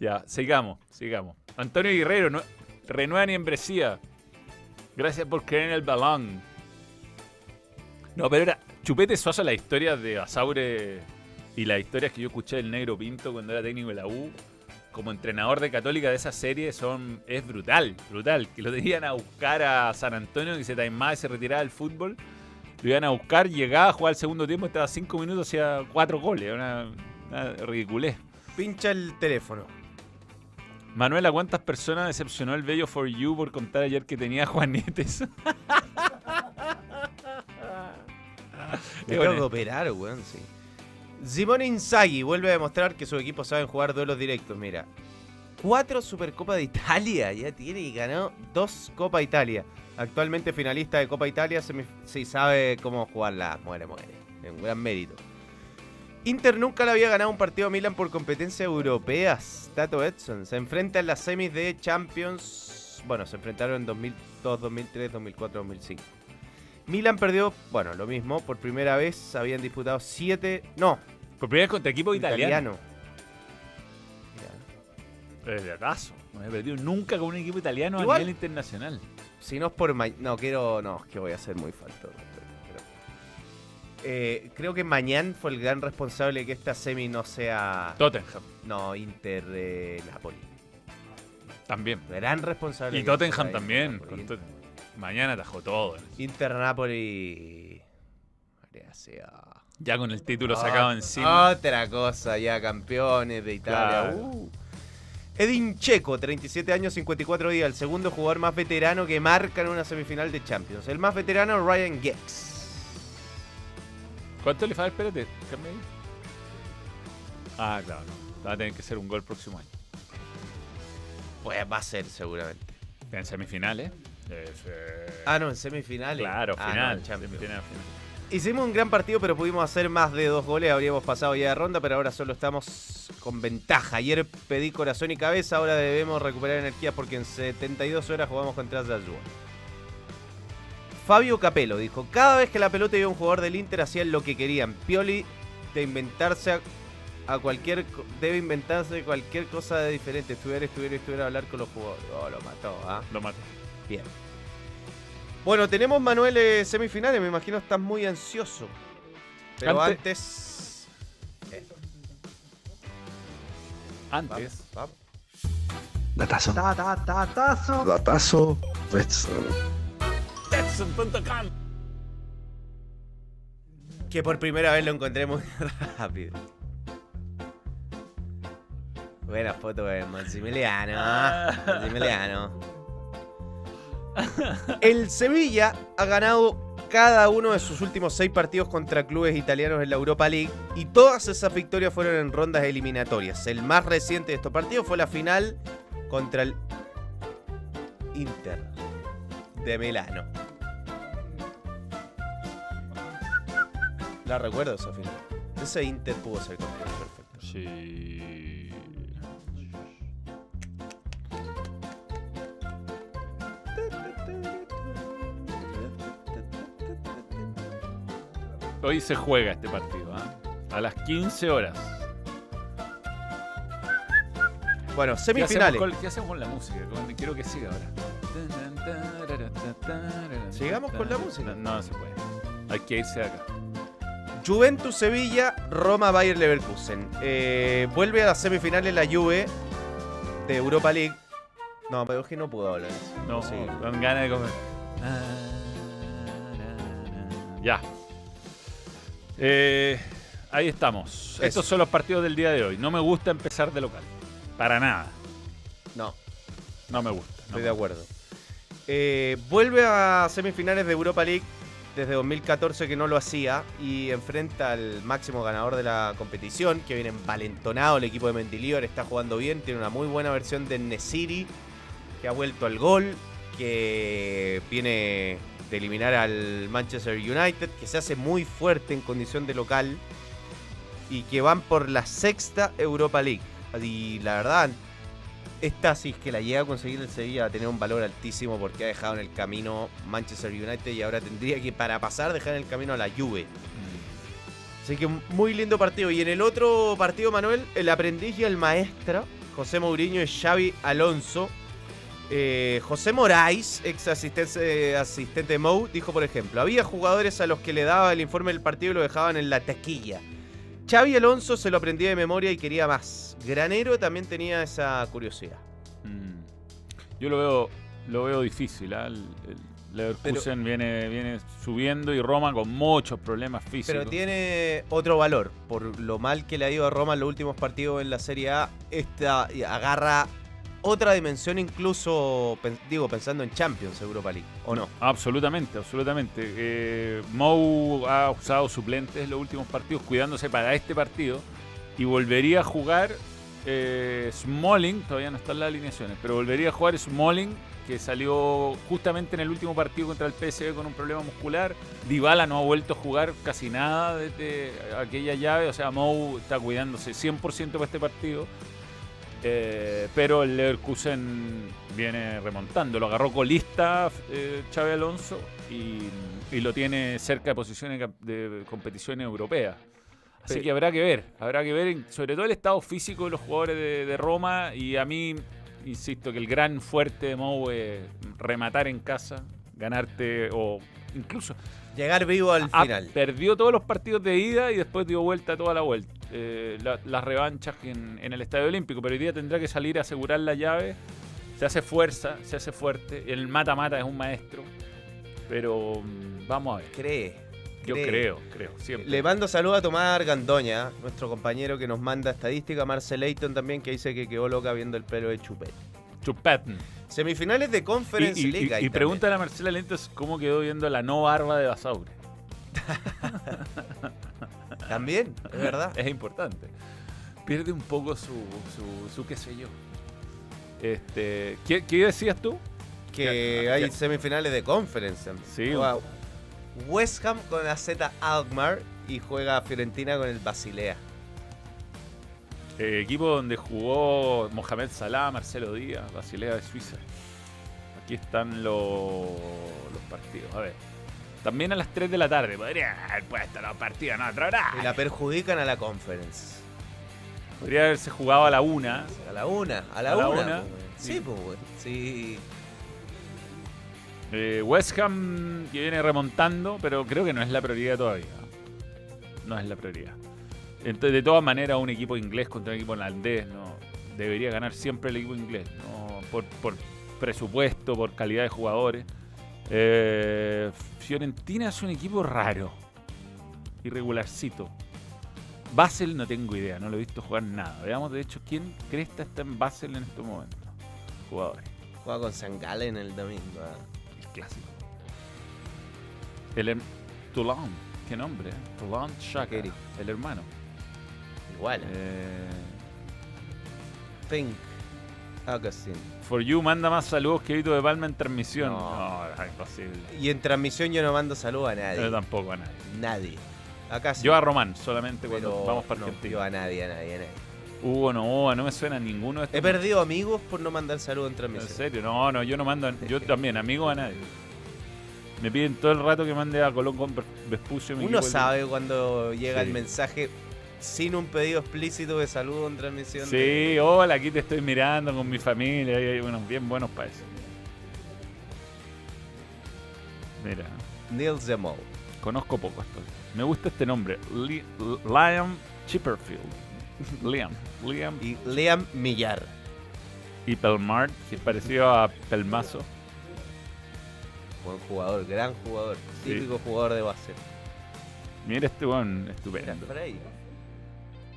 Ya, sigamos, sigamos. Antonio Guerrero, no, renueva ni embresía. Gracias por creer en el balón. No, pero era Chupete Suazo la historia de Basaure y las historias que yo escuché del Negro Pinto cuando era técnico de la U como entrenador de Católica de esa serie son es brutal, brutal. Que lo tenían a buscar a San Antonio, que se taimaba y se retiraba del fútbol. Lo iban a buscar, llegaba a jugar el segundo tiempo, estaba cinco minutos, hacía cuatro goles. Una, una ridiculez. Pincha el teléfono. Manuela, ¿cuántas personas decepcionó el Bello for You por contar ayer que tenía Juanetes? Me tengo que operar, weón, sí. Simone Inzaghi vuelve a demostrar que su equipo saben jugar duelos directos. Mira, cuatro Supercopa de Italia ya tiene y ganó dos Copa Italia. Actualmente finalista de Copa Italia, sí sabe cómo jugarla. Muere, muere. Es un gran mérito. Inter nunca le había ganado un partido a Milan por competencias europeas. Tato Edson se enfrenta en las semis de Champions. Bueno, se enfrentaron en 2002, 2003, 2004, 2005. Milan perdió, bueno, lo mismo, por primera vez habían disputado siete, no, Por primera vez contra equipo italiano. Ya. Es de acaso. No he perdido nunca con un equipo italiano Igual- a nivel internacional. Si no es por no quiero, no, es que voy a ser muy falto. Eh, creo que Mañán fue el gran responsable de que esta semi no sea, Tottenham. no, Inter de Napoli. También. Gran responsable. Y Tottenham también. Tot- Mañana atajó todo. Inter Napoli. Gracias. Ya con el título Ah, sacado encima. Otra cosa, ya campeones de Italia. Claro. Uh. Edin Checo, 37 años, 54 días, el segundo jugador más veterano que marca en una semifinal de Champions. El más veterano, Ryan Giggs. ¿Cuánto le falta? Espérate. cambia ahí. Ah, claro, no. Va a tener que ser un gol próximo año. Pues va a ser seguramente. En semifinales. Eh. Ah, no, en semifinales. Claro, Ah, no, final. en semifinal, final. Hicimos un gran partido, pero pudimos hacer más de dos goles. Habríamos pasado ya de ronda, pero ahora solo estamos con ventaja. Ayer pedí corazón y cabeza, ahora debemos recuperar energía porque en 72 horas jugamos contra Zazua. Fabio Capello dijo, cada vez que la pelota iba a un jugador del Inter hacían lo que querían. Pioli de inventarse a, a cualquier debe inventarse cualquier cosa de diferente. Estuviera, estuviera, estuviera a hablar con los jugadores. Oh, lo mató, ¿ah? Lo mató. Bien. Bueno, tenemos Manuel eh, semifinales, me imagino estás muy ansioso. Pero Antes- antes. Antes. Vamos. Datazo. Datazo. Datazo. Betson. Betson.com. Que por primera vez lo encontré muy rápido. Buena foto de Maximiliano. Maximiliano. El Sevilla ha ganado cada uno de sus últimos seis partidos contra clubes italianos en la Europa League y todas esas victorias fueron en rondas eliminatorias. El más reciente de estos partidos fue la final contra el Inter de Milano. La recuerdo esa final. Ese Inter pudo ser campeón, perfecto. Sí. Hoy se juega este partido, ¿ah? A las 15 horas. Bueno, ¿Qué hacemos, semifinales. con, qué hacemos con la música? Con- quiero que siga ahora. ¿Sigamos con la música? No, no se puede. Hay que irse de acá. Juventus Sevilla, Roma Bayer Leverkusen. Eh, vuelve a las semifinales la Juve de Europa League. No, pero es que no puedo hablar eso. No, Sí. con ganas de comer. Eh, ahí estamos. Eso. Estos son los partidos del día de hoy. No me gusta empezar de local. Para nada. No, No me gusta. no estoy me de acuerdo. Eh, vuelve a semifinales de Europa League desde 2014 que no lo hacía y enfrenta al máximo ganador de la competición que viene envalentonado el equipo de Mendilibar, está jugando bien, tiene una muy buena versión de Nesiri que ha vuelto al gol, que viene de eliminar al Manchester United, que se hace muy fuerte en condición de local y que van por la sexta Europa League. Y la verdad, esta si es que la llega a conseguir el Sevilla va a tener un valor altísimo porque ha dejado en el camino Manchester United y ahora tendría que para pasar dejar en el camino a la Juve. Así que muy lindo partido. Y en el otro partido, Manuel, el aprendiz y el maestro, José Mourinho y Xavi Alonso. Eh, José Moraes, ex asistente, asistente de Mou, dijo por ejemplo, había jugadores a los que le daba el informe del partido y lo dejaban en la taquilla. Xavi Alonso se lo aprendía de memoria y quería más. Granero también tenía esa curiosidad. Mm. Yo lo veo, lo veo difícil. ¿ah? El, el Leverkusen viene, viene subiendo y Roma con muchos problemas físicos. Pero tiene otro valor. Por lo mal que le ha ido a Roma en los últimos partidos en la Serie A, esta agarra otra dimensión incluso, digo, pensando en Champions Europa League, ¿o no? Absolutamente, absolutamente. Eh, Mou ha usado suplentes en los últimos partidos, cuidándose para este partido. Y volvería a jugar eh, Smalling, todavía no están las alineaciones, pero volvería a jugar Smalling, que salió justamente en el último partido contra el PSV con un problema muscular. Dybala no ha vuelto a jugar casi nada desde aquella llave, o sea, Mou está cuidándose 100% para este partido. Eh, pero el Leverkusen viene remontando. Lo agarró colista eh, Xavi Alonso y, y lo tiene cerca de posiciones de competiciones europeas. Así Sí. que habrá que ver, habrá que ver sobre todo el estado físico de los jugadores de, de Roma y a mí, insisto, que el gran fuerte de Mou es rematar en casa, ganarte o incluso Llegar vivo al Ah, final. Perdió todos los partidos de ida y después dio vuelta toda la vuelta. Eh, la- las revanchas en, en el Estadio Olímpico, pero hoy día tendrá que salir a asegurar la llave Se hace fuerza, se hace fuerte. El mata-mata es un maestro. Pero mm, vamos a ver. Cree. Yo cree. creo, creo, siempre. Le mando saludos a Tomás Argandoña, nuestro compañero que nos manda estadística, Marcel Leighton también, que dice que quedó loca viendo el pelo de Chupet. Chupetn. Semifinales de Y, Conference y, League. y, y pregúntale a Marcela Lentos cómo quedó viendo la no barba de Basaure. También, También, es verdad. Es importante. Pierde un poco su, su, su qué sé yo. Este, ¿qué, qué decías tú? que Ya, hay ya. semifinales de Conference. Sí, Juega West Ham con la Z Alkmaar y juega Fiorentina con el Basilea. Eh, equipo donde jugó Mohamed Salah, Marcelo Díaz, Basilea de Suiza. Aquí están los, los partidos. A ver. También a las 3 de la tarde. Podría haber puesto los partidos en otro horario. Y la perjudican a la Conference. Podría haberse jugado a la 1. A la una, a la, A la una. una. pues, güey. Sí, pues, güey. Sí. Eh, West Ham que viene remontando, pero creo que no es la prioridad todavía. No es la prioridad. Entonces, de todas maneras, un equipo inglés contra un equipo holandés no debería ganar siempre el equipo inglés, ¿no? por, por presupuesto, por calidad de jugadores. Eh, Fiorentina es un equipo raro, irregularcito. Basel no tengo idea, no lo he visto jugar nada. Veamos, de hecho, quién cresta está en Basel en estos momentos. Jugadores. Juega con San Galen el domingo. ah. El clásico. El Toulon, qué nombre, ¿eh? Toulon Shaka, Shaqiri. el hermano. Igual. Eh, Think. Augustine. For You manda más saludos que Vito de Palma en transmisión. No. No, es imposible. Y en transmisión yo no mando saludos a nadie. Yo tampoco a nadie. Nadie. Acá sí. Yo a Román, solamente cuando pero vamos para no, Argentina. yo a nadie, a nadie, a nadie. Hugo no, no me suena a ninguno de estos. He perdido amigos por no mandar saludos en ¿En transmisión. serio? No, no, yo no mando. Yo también, amigo a nadie. Me piden todo el rato que mande a Colón con Vespucio. mi Uno el- sabe cuando llega Sí. el mensaje sin un pedido explícito de saludo en transmisión. Sí, de- hola, aquí te estoy mirando con mi familia. Hay unos bien buenos para eso. Mira, Neil Zemol. conozco poco esto. Me gusta este nombre, Li- Liam Chipperfield. Liam, Liam Y Liam Millar. y Pelmart, que es parecido a Pelmazo. Buen jugador, gran jugador. Sí. Típico jugador de base. Mira este weón, estupendo.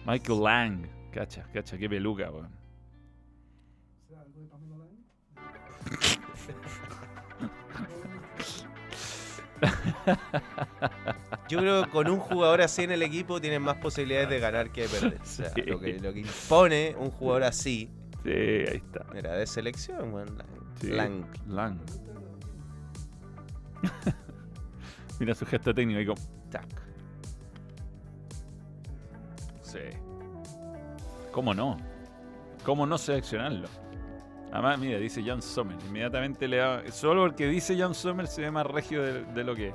Michael Lang, cacha, cacha, qué peluca, weón. Yo creo que con un jugador así en el equipo tienen más posibilidades de ganar que de perder. O sea, Sí. lo, que, lo que impone un jugador así, Sí, ahí está. mira, de selección, weón. Sí, Lang. Lang. Mira su gesto técnico y como. Tac. Sí. ¿Cómo no? ¿Cómo no seleccionarlo? Además, mira, dice John Sommer. Inmediatamente le da. Solo porque dice John Sommer se ve más regio de, de lo que es.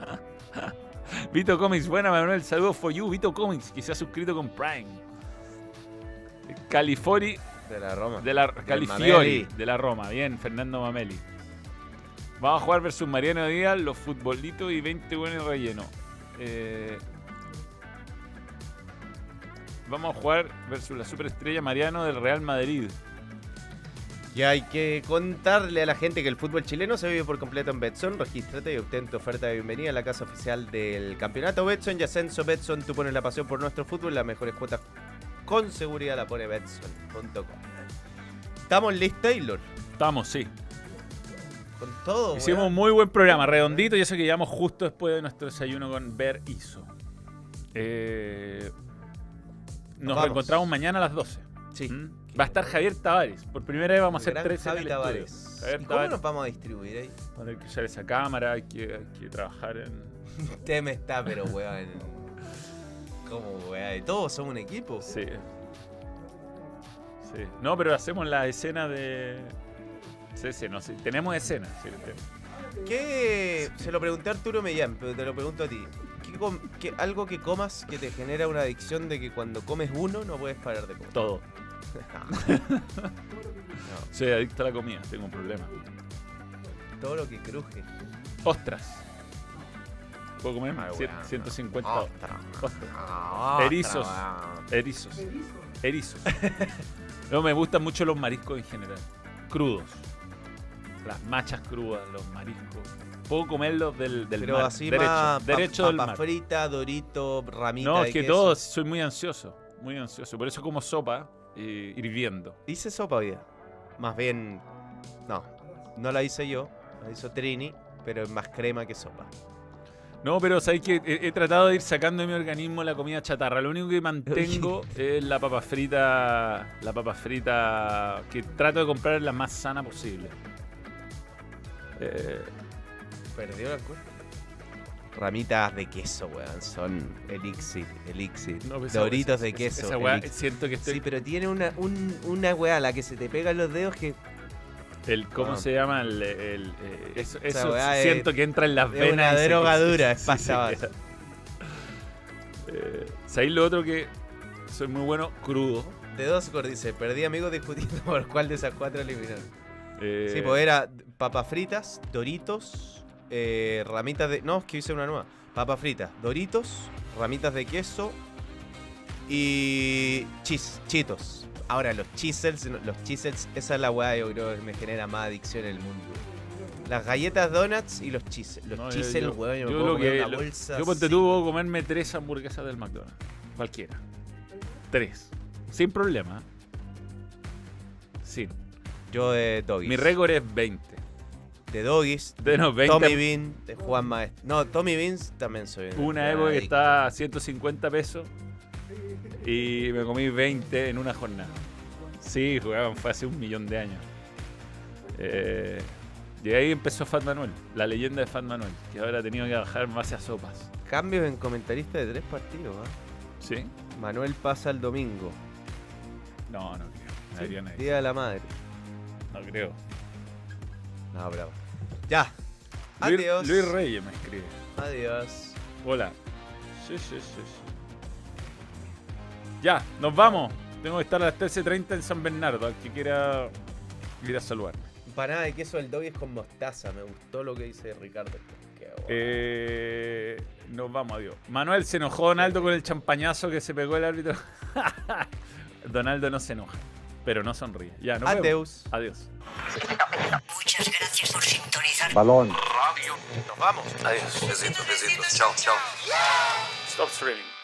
Vito Comics, buena Manuel, saludos for you. Vito Comics, que se ha suscrito con Prime. Califori De la Roma. de la Califiori, de la Roma. Bien, Fernando Mameli. Vamos a jugar versus Mariano Díaz, los futbolitos y 20 buenos relleno. Eh, vamos a jugar versus la superestrella Mariano del Real Madrid. Y hay que contarle a la gente que el fútbol chileno se vive por completo en Betson. Regístrate y obtén tu oferta de bienvenida a la casa oficial del campeonato Betson y Ascenso Betson. Tú pones la pasión por nuestro fútbol. Las mejores cuotas con seguridad la pone Betson.com. Estamos listos, Taylor. Estamos, sí. Con todo. Hicimos un muy buen programa, redondito, y eso que llegamos justo después de nuestro desayuno con Ver Iso. Eh, nos Vamos. reencontramos mañana a las 12. Sí. ¿Mm? Va a estar Javier Tavares. Por primera vez vamos a hacer tres en Javi el Tavares. estudio. Javier ¿Y cómo nos vamos a distribuir ahí? Va a tener que usar esa cámara, hay que, hay que trabajar en. Usted me está, pero weón. ¿Cómo weón? Todos somos un equipo. Sí. Sí. No, pero hacemos la escena de. Sí, sí, no sé. Tenemos escena. Sí. ¿Qué? Se lo pregunté a Arturo Mellán, pero te lo pregunto a ti. ¿Qué com- qué- algo que comas que te genera una adicción de que cuando comes uno no puedes parar de comer? Todo. No, Soy adicto a la comida, tengo un problema. todo lo que cruje. Ostras. ¿Puedo comer? Weón. 150 Ostras. ostras. Erizos. Erizos. Erizos. No, me gustan mucho los mariscos en general. crudos. Las machas crudas, los mariscos. Puedo comerlos del, del Pero mar. así derecho, más. pa- derecho del papa mar. frita, dorito, ramita No, es que todo, soy muy ansioso. Muy ansioso. Por eso como sopa eh, hirviendo. Hice sopa hoy día. Más bien. No. No la hice yo. La hizo Trini. Pero es más crema que sopa. No, pero sabéis que he, he tratado de ir sacando de mi organismo la comida chatarra. Lo único que mantengo es la papa frita. La papa frita que trato de comprar la más sana posible. Eh, Perdió la cuenta. Ramitas de queso, weón. Son elixir, elixir. no, Doritos esa- de queso. Esa weá, siento que estoy. Sí, pero tiene una, un- una weá a la que se te pegan los dedos que el, ¿Cómo Ah. se llama? El, el- eh, eso weá es- siento que entra en las es venas. una es sí, pasada. se queda. Eh, ¿Sabéis lo otro que soy muy bueno? Crudo. De Doscor dice, perdí amigos discutiendo por cuál de esas cuatro eliminar. Eh, Sí, pues era papas fritas, doritos, eh, ramitas de... No, es que hice una nueva. Papas fritas, doritos, ramitas de queso y chis, chitos. Ahora, los chisels, los chisels, esa es la weá yo creo que me genera más adicción en el mundo. Las galletas donuts y los chisels. Los No, chisels, yo- weón, yo, me yo puedo comer que- una lo- bolsa Yo ponte puedo comerme tres hamburguesas del McDonald's. Cualquiera. Tres. Sin problema. Sin. Yo de Doggies. Mi récord es 20. De Doggies. De no, 20. Tommy Bean, de Juan Maestro. No, Tommy Beans también soy. Una una época que estaba a 150 pesos y me comí 20 en una jornada. Sí, jugaban, fue hace un millón de años. Eh, y ahí empezó Fat Manuel, la leyenda de Fat Manuel, que ahora ha tenido que bajar en base a sopas. Cambios en comentarista de tres partidos. ¿ah? ¿Sí? Manuel pasa el domingo. No, no creo. Nadie. Día de la madre. No creo. No, bravo. Ya. Luis, Adiós. Luis Reyes me escribe. Adiós. Hola. Sí, sí, sí, sí. Ya, nos vamos. Tengo que estar a las 13.30 en San Bernardo, al que quiera ir a saludarme. Empanada de queso del Doggies con mostaza. Me gustó lo que dice Ricardo. Qué guay. Eh, nos vamos, adiós. Manuel se enojó Donaldo con el champañazo que se pegó el árbitro. Donaldo no se enoja, pero no sonríe. Ya, nos vemos. Adeus. Adiós. Muchas gracias por sintonizar. Balón. Nos vamos. Adiós. Besitos, besitos. Chao, chao. Stop streaming.